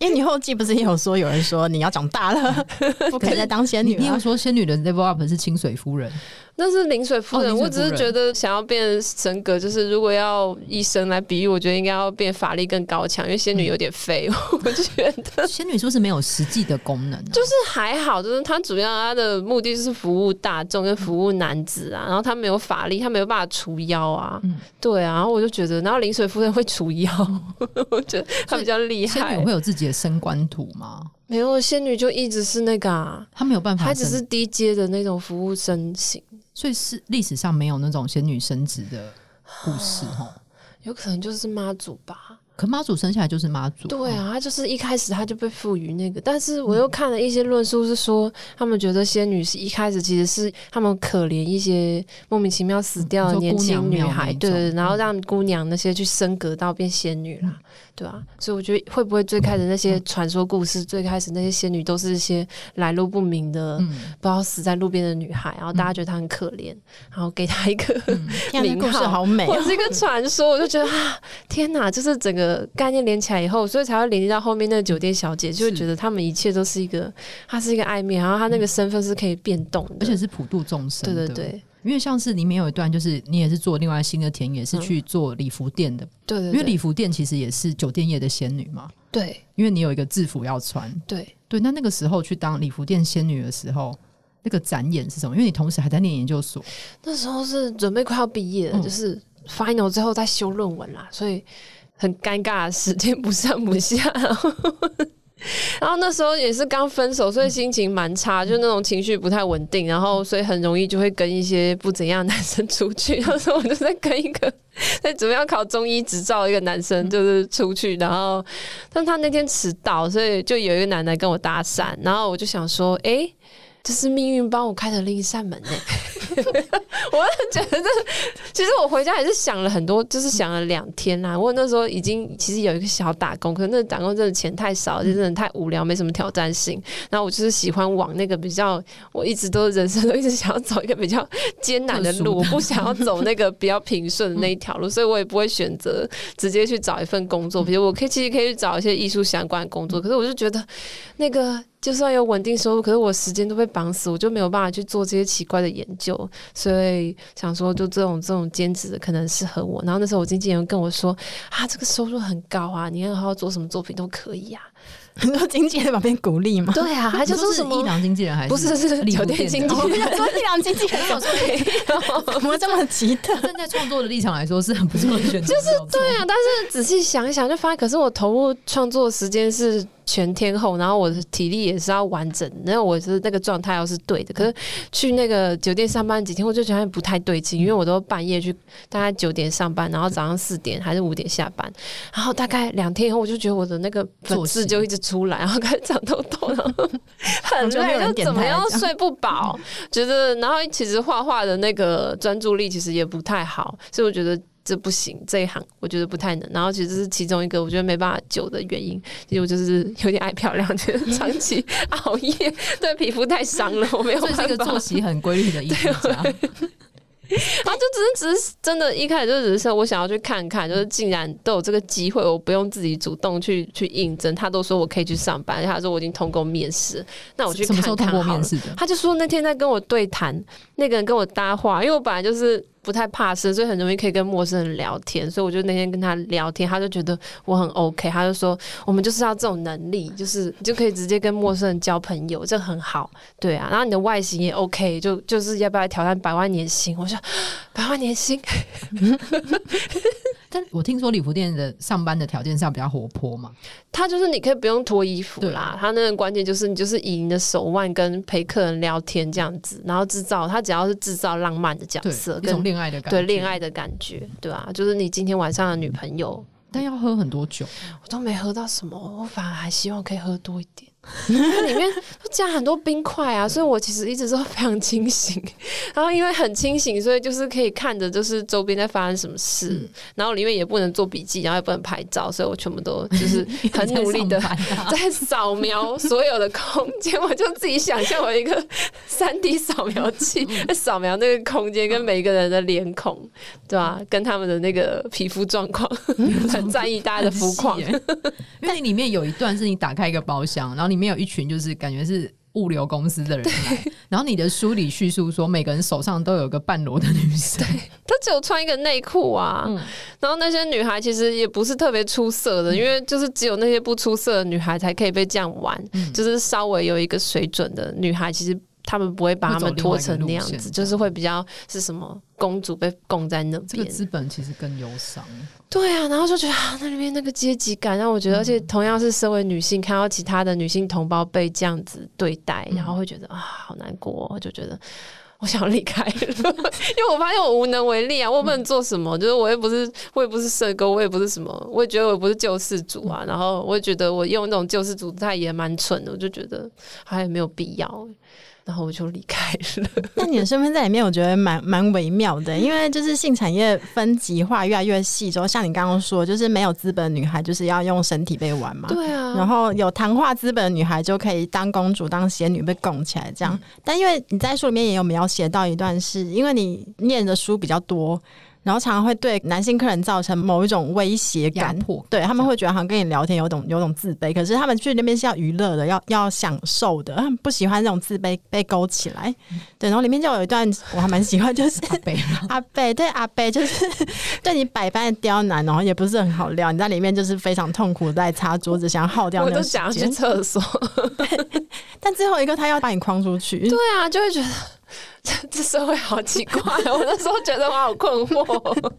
因为你后记不是也有说有人说你要长大了，不可以再当仙女。你有说仙女的 level up 是清水夫人。那是临水夫人，哦、夫人我只是觉得想要变神格，就是如果要以神来比喻，我觉得应该要变法力更高强，因为仙女有点废，嗯、我就觉得仙女是不是没有实际的功能、啊？就是还好，就是她主要她的目的是服务大众跟服务男子啊，然后她没有法力，她没有办法除妖啊，嗯、对啊，然后我就觉得，然后临水夫人会除妖，我觉得她比较厉害。仙女会有自己的升官图吗？没有，仙女就一直是那个啊，她没有办法，她只是低阶的那种服务生型。所以是历史上没有那种仙女升职的故事哦，有可能就是妈祖吧。可妈祖生下来就是妈祖，对啊，他就是一开始他就被赋予那个。但是我又看了一些论述，是说他们觉得仙女是一开始其实是他们可怜一些莫名其妙死掉的年轻女孩，对，然后让姑娘那些去升格到变仙女啦。对啊，所以我觉得会不会最开始那些传说故事，嗯、最开始那些仙女都是一些来路不明的，嗯、不知道死在路边的女孩，然后大家觉得她很可怜，然后给她一个 名号，故事好美、我，是一个传说，我就觉得啊，天哪，就是整个概念连起来以后，所以才会连接到后面那个酒店小姐，就会觉得他们一切都是一个，她是一个暧昧，然后她那个身份是可以变动的，而且是普度众生，对对对。因为像是里面有一段，就是你也是做另外新的田野，是去做礼服店的。对对。因为礼服店其实也是酒店业的仙女嘛。对。因为你有一个制服要穿。对对。那那个时候去当礼服店仙女的时候，那个展演是什么？因为你同时还在念研究所。那时候是准备快要毕业了，嗯、就是 final 之后在修论文啦，所以很尴尬的时间不上不下。然后那时候也是刚分手，所以心情蛮差，就那种情绪不太稳定，然后所以很容易就会跟一些不怎样的男生出去。那时候我就在跟一个 在准备要考中医执照的一个男生就是出去，然后但他那天迟到，所以就有一个男的跟我搭讪，然后我就想说，哎。这是命运帮我开的另一扇门呢。我觉得这，其实我回家也是想了很多，就是想了两天啦。我那时候已经其实有一个小打工，可是那打工真的钱太少，就真的太无聊，没什么挑战性。然后我就是喜欢往那个比较，我一直都人生都一直想要走一个比较艰难的路，我不想要走那个比较平顺的那一条路，所以我也不会选择直接去找一份工作。比如我可以其实可以去找一些艺术相关的工作，可是我就觉得那个。就算有稳定收入，可是我时间都被绑死，我就没有办法去做这些奇怪的研究，所以想说，就这种这种兼职的可能适合我。然后那时候我经纪人跟我说：“啊，这个收入很高啊，你要好好做什么作品都可以啊。”很多经纪人在旁边鼓励嘛？对啊，他就说什么伊朗经纪人还是不是是酒店经纪人？说伊朗经纪人有说怎么这么奇特？站在创作的立场来说是很不错的选择，就是对啊。但是仔细想一想，就发现可是我投入创作的时间是。全天候，然后我的体力也是要完整，然后我是那个状态要是对的。可是去那个酒店上班几天，我就觉得不太对劲，因为我都半夜去，大概九点上班，然后早上四点还是五点下班，然后大概两天以后，我就觉得我的那个粉刺就一直出来，然后开始长痘痘，然后很累，就怎么样睡不饱，觉得然后其实画画的那个专注力其实也不太好，所以我觉得。这不行，这一行我觉得不太能。然后其实这是其中一个我觉得没办法久的原因，因为我就是有点爱漂亮，觉得长期 熬夜对皮肤太伤了，我没有办法。这是一个作息很规律的艺术家。然后就只是只是真的，一开始就只是我想要去看看，就是竟然都有这个机会，我不用自己主动去去应征。他都说我可以去上班，他说我已经通过面试，那我去看看。什么时候通过面试的？他就说那天在跟我对谈，那个人跟我搭话，因为我本来就是。不太怕生，所以很容易可以跟陌生人聊天。所以我就那天跟他聊天，他就觉得我很 OK。他就说我们就是要这种能力，就是你就可以直接跟陌生人交朋友，这很好。对啊，然后你的外形也 OK，就就是要不要来挑战百万年薪？我说百万年薪。但我听说礼服店的上班的条件上比较活泼嘛，他就是你可以不用脱衣服啦，他那个关键就是你就是以你的手腕跟陪客人聊天这样子，然后制造他只要是制造浪漫的角色，跟恋爱的感觉，对恋爱的感觉，对啊，就是你今天晚上的女朋友，但要喝很多酒，我都没喝到什么，我反而还希望可以喝多一点。它里面都加很多冰块啊，所以我其实一直都非常清醒。然后因为很清醒，所以就是可以看着就是周边在发生什么事。嗯、然后里面也不能做笔记，然后也不能拍照，所以我全部都就是很努力的 在扫描所有的空间。我就自己想象我一个三 D 扫描器 在扫描那个空间跟每一个人的脸孔，对吧、啊？跟他们的那个皮肤状况，很在意大家的肤况。因为里面有一段是你打开一个包厢，然后你。里面有一群就是感觉是物流公司的人来，然后你的书里叙述说每个人手上都有个半裸的女生，对，她只有穿一个内裤啊。嗯、然后那些女孩其实也不是特别出色的，嗯、因为就是只有那些不出色的女孩才可以被这样玩，嗯、就是稍微有一个水准的女孩，其实。他们不会把他们拖成那样子，就是会比较是什么公主被供在那边。这个资本其实更忧伤。对啊，然后就觉得啊，那里面那个阶级感让我觉得，嗯、而且同样是身为女性，看到其他的女性同胞被这样子对待，嗯、然后会觉得啊，好难过，我就觉得我想要离开了，因为我发现我无能为力啊，我不能做什么，嗯、就是我也不是，我也不是社工，我也不是什么，我也觉得我不是救世主啊，嗯、然后我也觉得我用那种救世主态也蛮蠢的，我就觉得好像也没有必要。然后我就离开了。那你的身份在里面，我觉得蛮蛮微妙的，因为就是性产业分级化越来越细之后，像你刚刚说，就是没有资本的女孩就是要用身体被玩嘛。对啊。然后有谈话资本的女孩就可以当公主、当仙女被供起来这样。嗯、但因为你在书里面也有描写到一段是，是因为你念的书比较多。然后常常会对男性客人造成某一种威胁感，迫对他们会觉得好像跟你聊天有种有种自卑，可是他们去那边是要娱乐的，要要享受的，他们不喜欢这种自卑被勾起来。对，然后里面就有一段我还蛮喜欢，就是阿贝，对 阿贝就是 对你百般的刁难，然后也不是很好料。你在里面就是非常痛苦在擦桌子，想要耗掉那都想要去厕所。但最后一个他要把你框出去，对啊，就会觉得。这 这社会好奇怪，我那时候觉得我好困惑。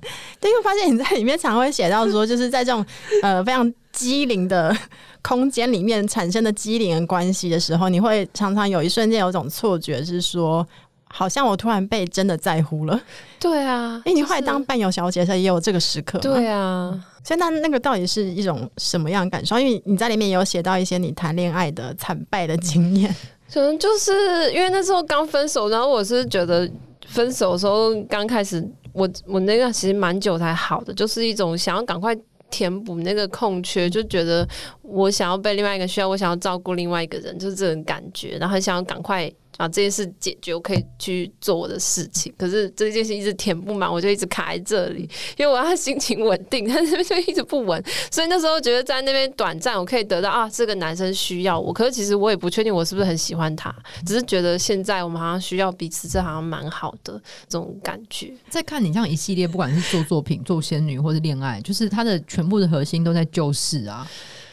对，因为发现你在里面常会写到说，就是在这种呃非常机灵的空间里面产生的机灵的关系的时候，你会常常有一瞬间有一种错觉，是说好像我突然被真的在乎了。对啊，哎，你后来当伴游小姐的时候也有这个时刻。对啊，所以那那个到底是一种什么样的感受？因为你在里面也有写到一些你谈恋爱的惨败的经验。可能就是因为那时候刚分手，然后我是觉得分手的时候刚开始，我我那个其实蛮久才好的，就是一种想要赶快填补那个空缺，就觉得我想要被另外一个需要，我想要照顾另外一个人，就是这种感觉，然后很想要赶快。啊，这件事解决，我可以去做我的事情。可是这件事一直填不满，我就一直卡在这里，因为我要心情稳定，但是 就一直不稳。所以那时候觉得在那边短暂，我可以得到啊，这个男生需要我。可是其实我也不确定我是不是很喜欢他，只是觉得现在我们好像需要彼此，这好像蛮好的这种感觉。在看你这样一系列，不管是做作品、做仙女或是恋爱，就是它的全部的核心都在救世啊。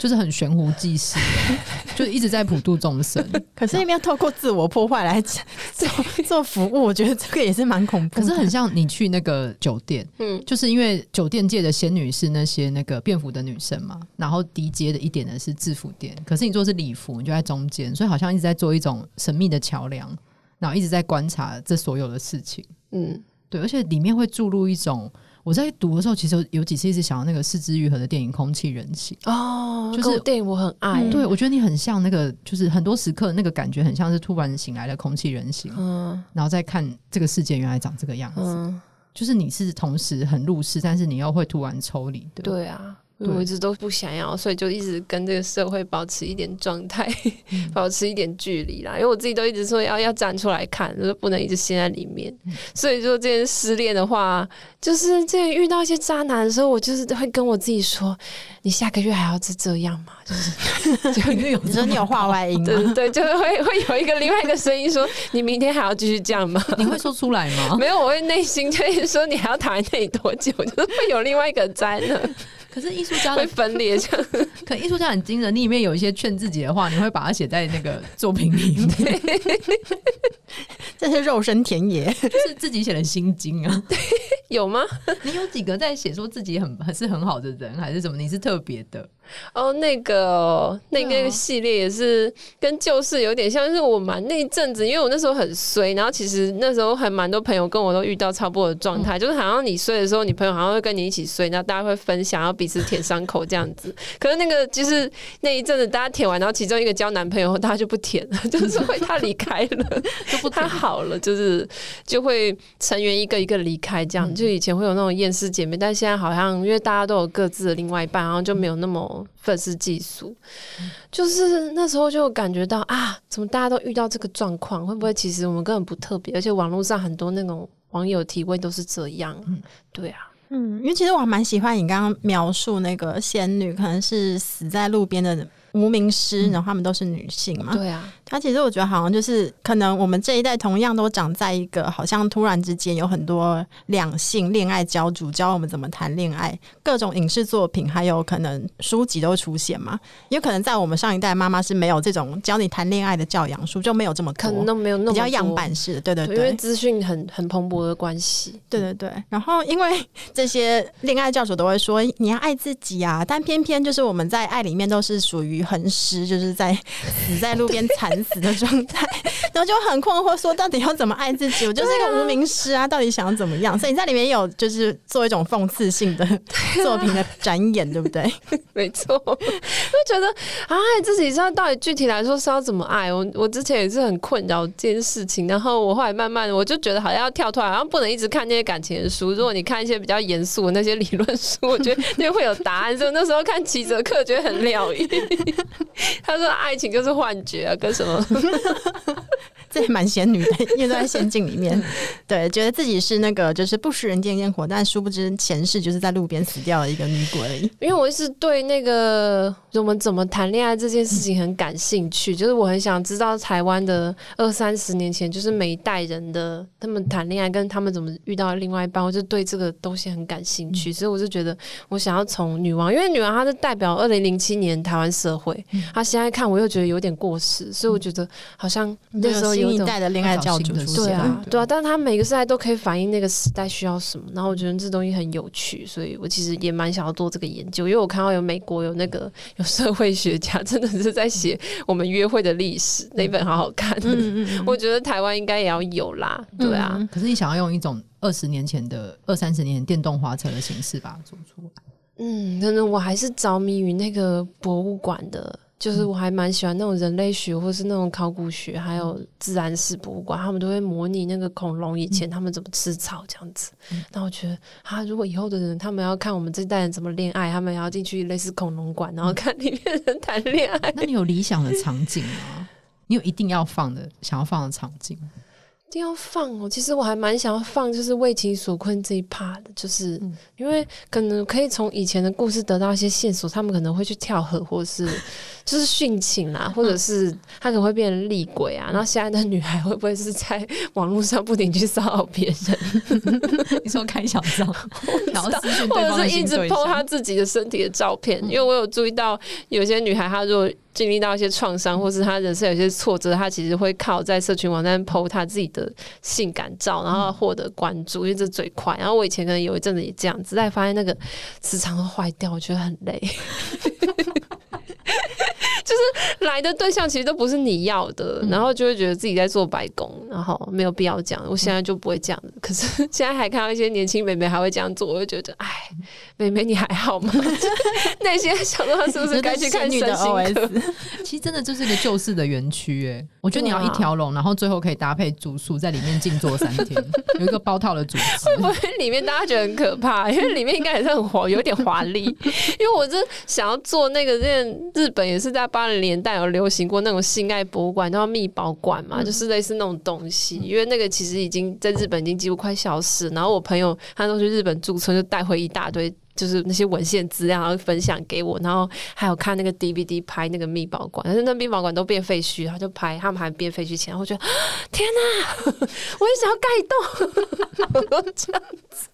就是很悬壶济世，就一直在普度众生。可是，你们要透过自我破坏来 做做服务，我觉得这个也是蛮恐怖。可是，很像你去那个酒店，嗯，就是因为酒店界的仙女是那些那个便服的女生嘛，然后低阶的一点的是制服店。可是你做的是礼服，你就在中间，所以好像一直在做一种神秘的桥梁，然后一直在观察这所有的事情。嗯，对，而且里面会注入一种。我在读的时候，其实有几次一直想到那个四肢愈合的电影《空气人形》哦，就是电影我很爱。嗯、对，我觉得你很像那个，就是很多时刻那个感觉很像是突然醒来的空气人形，嗯，然后再看这个世界原来长这个样子，嗯、就是你是同时很入世，但是你又会突然抽离，对，对啊。我一直都不想要，所以就一直跟这个社会保持一点状态，嗯、保持一点距离啦。因为我自己都一直说要要站出来看，就是不能一直陷在里面。嗯、所以说，这件失恋的话，就是这遇到一些渣男的时候，我就是会跟我自己说：“你下个月还要是这样吗？”就是 就有你说你有话外音？对 对，就是会会有一个另外一个声音说：“你明天还要继续这样吗？”你会说出来吗？没有，我会内心就是说：“你还要躺在那里多久？”就是会有另外一个在那。可是艺术家会分裂，这样。可艺术家很惊人，你里面有一些劝自己的话，你会把它写在那个作品里面。这是肉身田野，就是自己写的心经啊？有吗？你有几个在写说自己很很是很好的人，还是什么？你是特别的？哦，那个那个系列也是跟旧事有点像，是我蛮那一阵子，因为我那时候很衰，然后其实那时候还蛮多朋友跟我都遇到差不多的状态，嗯、就是好像你衰的时候，你朋友好像会跟你一起衰，然后大家会分享，然后彼此舔伤口这样子。可是那个就是那一阵子，大家舔完，然后其中一个交男朋友后，大家就不舔了，就是会他离开了，就不太好了，就是就会成员一个一个离开，这样就以前会有那种厌世姐妹，但现在好像因为大家都有各自的另外一半，然后就没有那么。愤世嫉俗，就是那时候就感觉到啊，怎么大家都遇到这个状况？会不会其实我们根本不特别？而且网络上很多那种网友提问都是这样，嗯、对啊，嗯，因为其实我还蛮喜欢你刚刚描述那个仙女，可能是死在路边的无名师，然后他们都是女性嘛，对啊。他其实我觉得好像就是可能我们这一代同样都长在一个好像突然之间有很多两性恋爱教主教我们怎么谈恋爱，各种影视作品还有可能书籍都出现嘛。有可能在我们上一代妈妈是没有这种教你谈恋爱的教养书，就没有这么多，可能都没有那么比较样板式的，对对对，因为资讯很很蓬勃的关系，对对对。然后因为这些恋爱教主都会说你要爱自己啊，但偏偏就是我们在爱里面都是属于体横尸，就是在死在路边惨死的状态，然后就很困惑，说到底要怎么爱自己？我就是一个无名尸啊，到底想要怎么样？所以你在里面有就是做一种讽刺性的作品的展演，对不对？没错，就觉得啊，爱自己，知道到底具体来说是要怎么爱？我我之前也是很困扰这件事情，然后我后来慢慢的，我就觉得好像要跳出来，好像不能一直看那些感情的书。如果你看一些比较严肃的那些理论书，我觉得那会有答案。所以那时候看齐泽克，觉得很疗愈。他说：“爱情就是幻觉啊，跟什么？”这也蛮仙女的，因为都在仙境里面。对，觉得自己是那个就是不食人间烟火，但殊不知前世就是在路边死掉的一个女鬼而已。因为我一直对那个我们怎么谈恋爱这件事情很感兴趣，就是我很想知道台湾的二三十年前，就是每一代人的他们谈恋爱跟他们怎么遇到另外一半，我就对这个东西很感兴趣。所以我就觉得我想要从女王，因为女王她是代表二零零七年台湾社会，她现在看我又觉得有点过时，所以我觉得好像那时候。新一代的恋爱教主出现，对啊，对啊，但是他每个时代都可以反映那个时代需要什么，然后我觉得这东西很有趣，所以我其实也蛮想要做这个研究，因为我看到有美国有那个有社会学家真的是在写我们约会的历史，那本好好看，我觉得台湾应该也要有啦，对啊。可是你想要用一种二十年前的二三十年电动滑车的形式把它做出来，嗯，真的我还是着迷于那个博物馆的。就是我还蛮喜欢那种人类学，或是那种考古学，还有自然史博物馆，他们都会模拟那个恐龙以前他们怎么吃草这样子。那、嗯、我觉得，啊，如果以后的人他们要看我们这代人怎么恋爱，他们也要进去类似恐龙馆，然后看里面人谈恋爱。那你有理想的场景吗？你有一定要放的、想要放的场景？一定要放哦！其实我还蛮想要放，就是为情所困这一 part 的，就是因为可能可以从以前的故事得到一些线索，他们可能会去跳河，或是 就是殉情啊，或者是他可能会变成厉鬼啊。然后现在的女孩会不会是在网络上不停去骚扰别人？你说开小帐，然后或者是一直 po 他自己的身体的照片？因为我有注意到有些女孩，她如果经历到一些创伤，或是他人生有些挫折，他其实会靠在社群网站 po 他自己的性感照，然后获得关注，因为这最快。然后我以前可能有一阵子也这样子，但发现那个磁场会坏掉，我觉得很累。就是来的对象其实都不是你要的，然后就会觉得自己在做白工，然后没有必要这样。我现在就不会这样子，可是现在还看到一些年轻美眉还会这样做，我就觉得，哎，妹妹你还好吗？那些想说他是不是该去看女的 OS？？其实真的就是一个旧式的园区，哎，我觉得你要一条龙，然后最后可以搭配住宿，在里面静坐三天，有一个包套的组织。会不会里面大家觉得很可怕？因为里面应该也是很华，有点华丽。因为我是想要做那个，在日本也是在八零年代有流行过那种性爱博物馆，叫密宝馆嘛，就是类似那种东西。因为那个其实已经在日本已经几乎快消失。然后我朋友他都去日本驻村，就带回一大堆。就是那些文献资料，然后分享给我，然后还有看那个 DVD 拍那个密宝馆，但是那密宝馆都变废墟，他就拍他们还变废墟前，我觉得天哪，我也想要盖一栋，这样子，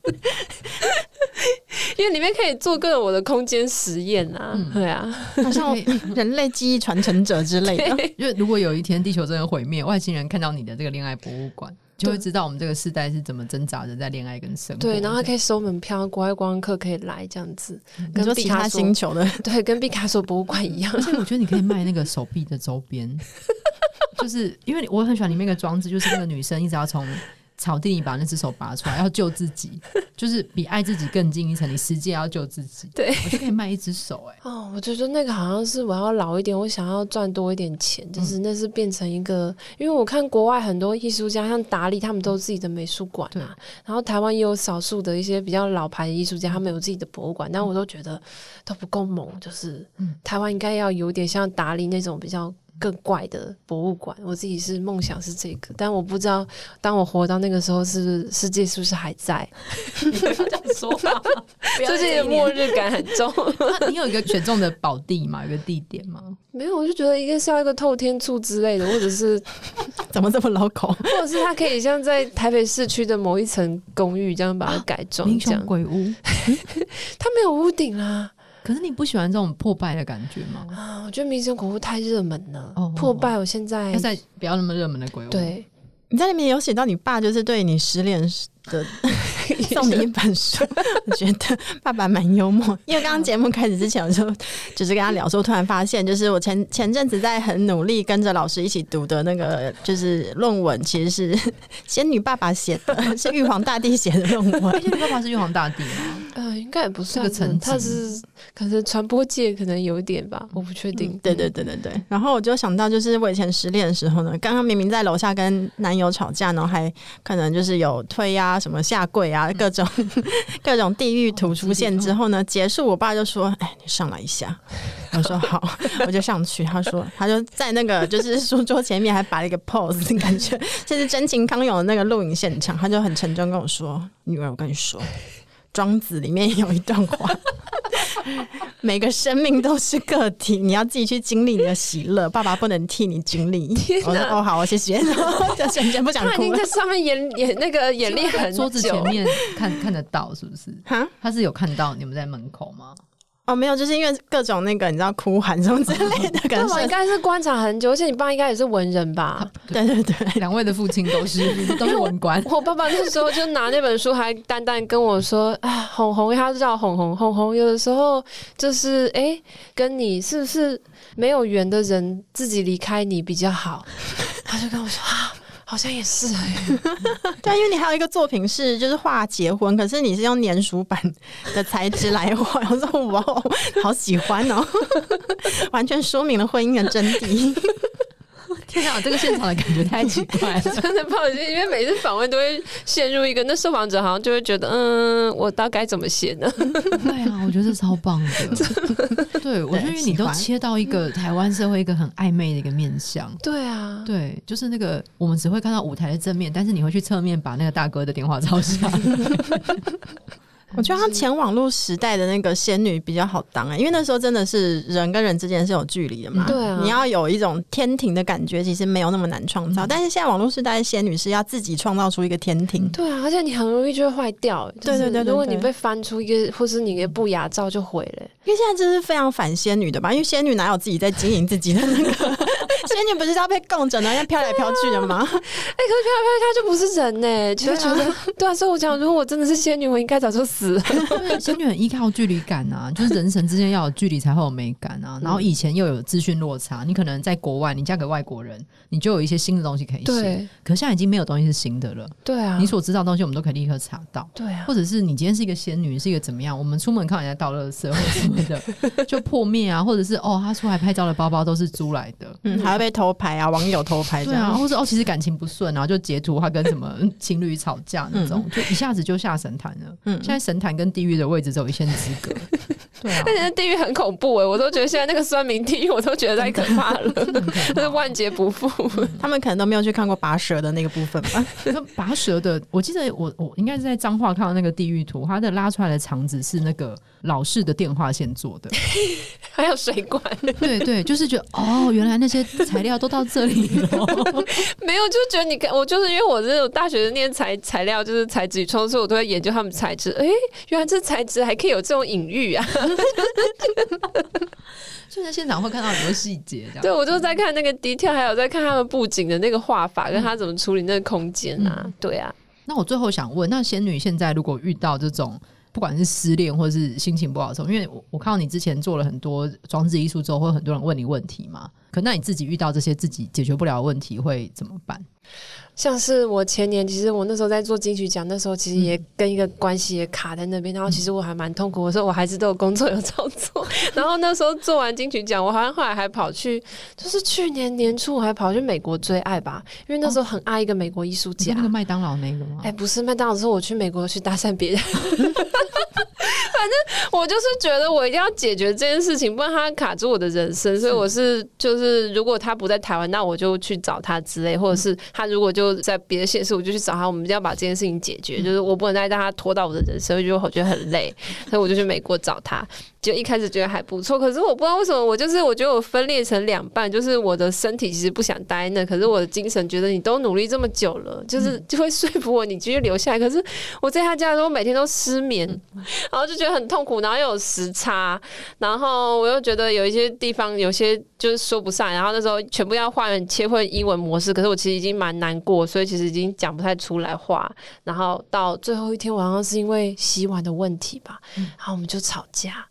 因为里面可以做各种我的空间实验啊，嗯、对啊，好像 人类记忆传承者之类的。因为如果有一天地球真的毁灭，外星人看到你的这个恋爱博物馆。就会知道我们这个世代是怎么挣扎着在恋爱跟生活。对，然后还可以收门票，国外观光客可以来这样子，跟其他星球的，对，跟毕卡索博物馆一样。而且我觉得你可以卖那个手臂的周边，就是因为我很喜欢里面一个装置，就是那个女生一直要从。草地里把那只手拔出来，要救自己，就是比爱自己更近一层。你实际要救自己，对我就可以卖一只手、欸。哎，哦，我觉得那个好像是我要老一点，我想要赚多一点钱，就是那是变成一个，嗯、因为我看国外很多艺术家，像达利，他们都有自己的美术馆啊。然后台湾也有少数的一些比较老牌的艺术家，他们有自己的博物馆，但我都觉得都不够猛，就是台湾应该要有点像达利那种比较。更怪的博物馆，我自己是梦想是这个，但我不知道当我活到那个时候，是不是世界是不是还在？你不要这样说话，最近的末日感很重。你有一个选中的宝地吗？有个地点吗？没有，我就觉得应该是要一个透天厝之类的，或者是怎么这么老口？或者是它可以像在台北市区的某一层公寓这样把它改装，这样鬼屋，它没有屋顶啦。可是你不喜欢这种破败的感觉吗？啊，我觉得民生鬼屋太热门了。哦，破败，我现在要在不要那么热门的鬼屋。对，你在里面有写到你爸就是对你失恋的 送你一本书。我觉得爸爸蛮幽默，因为刚刚节目开始之前，我就只是跟他聊说，突然发现，就是我前前阵子在很努力跟着老师一起读的那个就是论文，其实是仙女爸爸写的，是玉皇大帝写的论文。仙女爸爸是玉皇大帝吗？呃，应该也不是个层次，他是可能传播界可能有点吧，我不确定。对对对对对。然后我就想到，就是我以前失恋的时候呢，刚刚明明在楼下跟男友吵架，然后还可能就是有推啊、什么下跪啊，各种 各种地狱图出现之后呢，结束，我爸就说：“哎，你上来一下。”我说：“好。” 我就上去。他说：“他就在那个就是书桌前面还摆了一个 pose，感觉这是真情康永的那个录影现场。”他就很沉重跟我说：“女儿，我跟你说。”庄子里面有一段话：每个生命都是个体，你要自己去经历你的喜乐，爸爸不能替你经历。我说哦，好，我谢谢。就瞬间不想哭了。他已经在上面演演那个演练很久，桌子前面看看得到，是不是？哈，他是有看到你们在门口吗？哦，没有，就是因为各种那个你知道哭喊什么之类的感觉。我应该是观察很久，而且你爸应该也是文人吧？对对对，两位的父亲都是 都是文官。我爸爸那时候就拿那本书，还淡淡跟我说：“啊，红红，他是叫红红红红，有的时候就是哎、欸，跟你是不是没有缘的人自己离开你比较好？”他就跟我说：“啊。”好像也是 哎，对，因为你还有一个作品是就是画结婚，可是你是用粘鼠板的材质来画，我说哇，好喜欢哦，完全说明了婚姻的真谛。天啊，这个现场的感觉太奇怪了，真的不好意思，因为每次访问都会陷入一个，那受访者好像就会觉得，嗯，我大概怎么写呢？对啊，我觉得这超棒的。对，我觉得你都切到一个台湾社会一个很暧昧的一个面相。对啊，对，就是那个我们只会看到舞台的正面，但是你会去侧面把那个大哥的电话抄下来。我觉得他前网络时代的那个仙女比较好当哎、欸，因为那时候真的是人跟人之间是有距离的嘛。对啊，你要有一种天庭的感觉，其实没有那么难创造。嗯、但是现在网络时代的仙女是要自己创造出一个天庭。对啊，而且你很容易就会坏掉。对对对，如果你被翻出一个或是你的不雅照就毁了。因为现在这是非常反仙女的吧？因为仙女哪有自己在经营自己的那个？仙女不是要被供着呢，要飘来飘去的吗？哎、欸，可是飘来飘去，她就不是人呢、欸，就觉得对啊。所以我讲，如果我真的是仙女，我应该早就死了。仙女很依靠距离感啊，就是人神之间要有距离才会有美感啊。然后以前又有资讯落差，你可能在国外，你嫁给外国人，你就有一些新的东西可以写。可是现在已经没有东西是新的了。对啊，你所知道的东西，我们都可以立刻查到。对啊，或者是你今天是一个仙女，是一个怎么样？我们出门看人家倒垃圾或者什么的，就破灭啊，或者是哦，他出来拍照的包包都是租来的，嗯，还要被偷拍啊，网友偷拍这样，对啊，或者哦，其实感情不顺，然后就截图他跟什么 情侣吵架那种，就一下子就下神坛了。嗯，现在神坛跟地狱的位置只有一线之隔。对啊，但是地狱很恐怖哎，我都觉得现在那个酸民地狱，我都觉得太可怕了，真是万劫不复。他们可能都没有去看过拔舌的那个部分吧？拔舌的，我记得我我应该是在彰化看到那个地狱图，它的拉出来的肠子是那个老式的电话线做的，还有水管。对对，就是觉得哦，原来那些材料都到这里了。没有，就觉得你看，我就是因为我这种大学的念材材料，就是材质与创作，我都在研究他们材质。哎，原来这材质还可以有这种隐喻啊！就在现场会看到很多细节，这样。对，我就在看那个 detail，还有在看他们布景的那个画法，跟他怎么处理那个空间啊。嗯、对啊。那我最后想问，那仙女现在如果遇到这种不管是失恋或是心情不好的时候，因为我我看到你之前做了很多装置艺术之后，会很多人问你问题嘛？可那你自己遇到这些自己解决不了问题会怎么办？像是我前年，其实我那时候在做金曲奖，那时候其实也跟一个关系也卡在那边，然后其实我还蛮痛苦。我说我孩子都有工作有操作，然后那时候做完金曲奖，我好像后来还跑去，就是去年年初我还跑去美国追爱吧，因为那时候很爱一个美国艺术家，那个麦当劳那个吗？哎，不是麦当劳，是我去美国去搭讪别人。反正我就是觉得我一定要解决这件事情，不然他卡住我的人生。所以我是就是，如果他不在台湾，那我就去找他之类，或者是他如果就在别的县市，我就去找他。我们一定要把这件事情解决，就是我不能再让他拖到我的人生，就我觉得很累，所以我就去美国找他。就一开始觉得还不错，可是我不知道为什么，我就是我觉得我分裂成两半，就是我的身体其实不想待那，可是我的精神觉得你都努力这么久了，就是就会说服我你继续留下来。可是我在他家的时候，每天都失眠，然后就觉得。得很痛苦，然后又有时差，然后我又觉得有一些地方有些就是说不上，然后那时候全部要换切换英文模式，可是我其实已经蛮难过，所以其实已经讲不太出来话，然后到最后一天晚上是因为洗碗的问题吧，然后我们就吵架。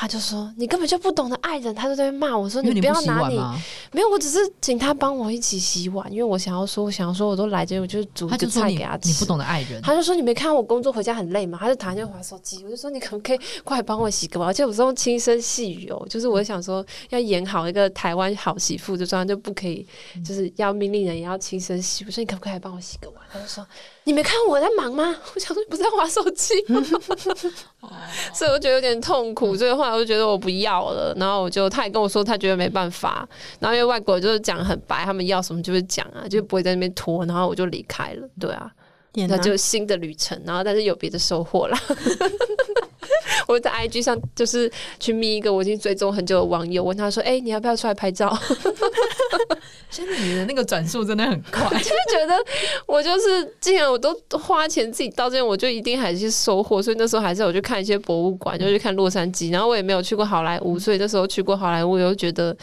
他就说：“你根本就不懂得爱人。”他就在骂我说：“你不要拿你，你没有，我只是请他帮我一起洗碗，因为我想要说，我想要说，我都来这，我就煮一个菜给他吃。”你不懂得爱人，他就说：“你没看我工作回家很累吗？”他就躺在滑手机。我就说：“你可不可以过来帮我洗个碗？”而且我是用轻声细语哦，就是我想说要演好一个台湾好媳妇，就这样就不可以，就是要命令人也要轻声细语。我说：“你可不可以来帮我洗个碗？”他就说。你没看我在忙吗？我想说你不是在划手机吗？所以我觉得有点痛苦。所以后来我就觉得我不要了。然后我就他也跟我说，他觉得没办法。然后因为外国人就是讲很白，他们要什么就会讲啊，就不会在那边拖。然后我就离开了。对啊，那就新的旅程。然后但是有别的收获啦。我在 IG 上就是去密一个我已经追踪很久的网友，问他说：“哎、欸，你要不要出来拍照？” 现在你的那个转速真的很快，就是觉得我就是既然我都花钱自己到这边，我就一定还是收获。所以那时候还是有去看一些博物馆，就去看洛杉矶。然后我也没有去过好莱坞，所以那时候去过好莱坞，我又觉得。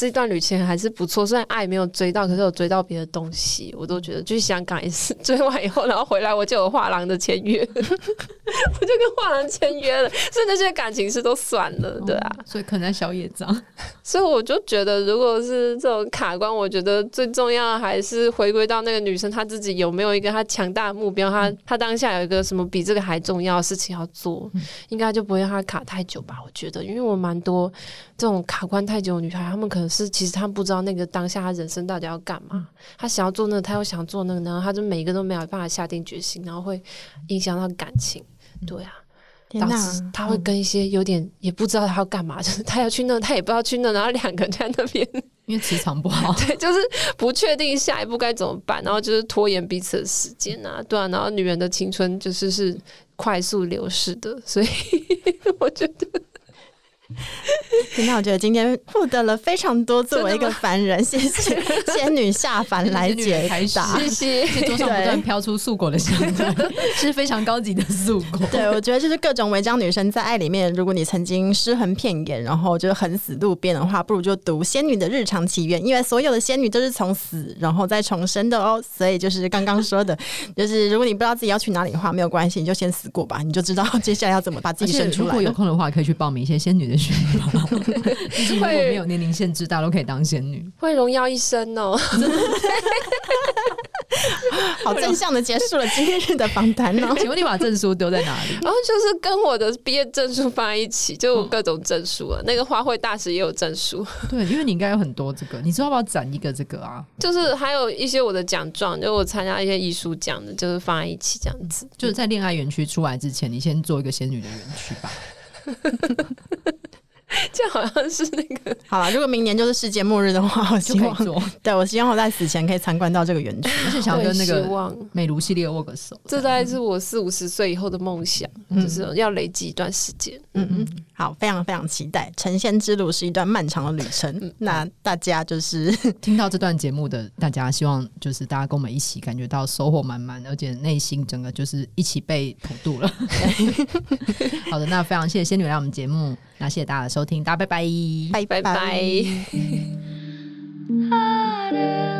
这段旅程还是不错，虽然爱没有追到，可是有追到别的东西，我都觉得。就是香港也是追完以后，然后回来我就有画廊的签约，我就跟画廊签约了，所以那些感情事都算了，对啊。哦、所以可能小野张，所以我就觉得，如果是这种卡关，我觉得最重要的还是回归到那个女生她自己有没有一个她强大的目标，她她当下有一个什么比这个还重要的事情要做，应该就不会让她卡太久吧？我觉得，因为我蛮多这种卡关太久的女孩，她们可能。是，其实他不知道那个当下他人生到底要干嘛。他想要做那个，他又想做那个，然后他就每一个都没有办法下定决心，然后会影响到感情。对啊，导致他会跟一些有点也不知道他要干嘛，就 是他要去那，他也不知道去那，然后两个人在那边，因为磁场不好，对，就是不确定下一步该怎么办，然后就是拖延彼此的时间啊，对啊，然后女人的青春就是是快速流逝的，所以 我觉得。那我觉得今天获得了非常多作为一个凡人，谢谢 仙女下凡来解答，谢谢。桌上不断飘出素果的香味，是非常高级的素果。对，我觉得就是各种违章女生在爱里面，如果你曾经尸横遍野，然后就是横死路边的话，不如就读《仙女的日常祈愿》，因为所有的仙女都是从死然后再重生的哦。所以就是刚刚说的，就是如果你不知道自己要去哪里的话，没有关系，你就先死过吧，你就知道接下来要怎么把自己生出来。如果有空的话，可以去报名一些仙女的。如果没有年龄限制，大家都可以当仙女，会荣耀一生哦。好正向的结束了今日的访谈哦。请问你把证书丢在哪里？然后就是跟我的毕业证书放在一起，就各种证书啊。那个花卉大使也有证书。对，因为你应该有很多这个，你知道要不要攒一个这个啊？就是还有一些我的奖状，就我参加一些艺术奖的，就是放在一起这样子。就是在恋爱园区出来之前，你先做一个仙女的园区吧。这好像是那个好了。如果明年就是世界末日的话，我希望做。对，我希望我在死前可以参观到这个园区，而且想要跟那个美卢系列握个手。这大概是我四五十岁以后的梦想，嗯、就是要累积一段时间。嗯嗯，好，非常非常期待。成仙之路是一段漫长的旅程。嗯、那大家就是 听到这段节目的大家，希望就是大家跟我们一起感觉到收获满满，而且内心整个就是一起被普渡了。好的，那非常谢谢仙女来我们节目，那谢谢大家的收听，大家拜拜，拜拜拜。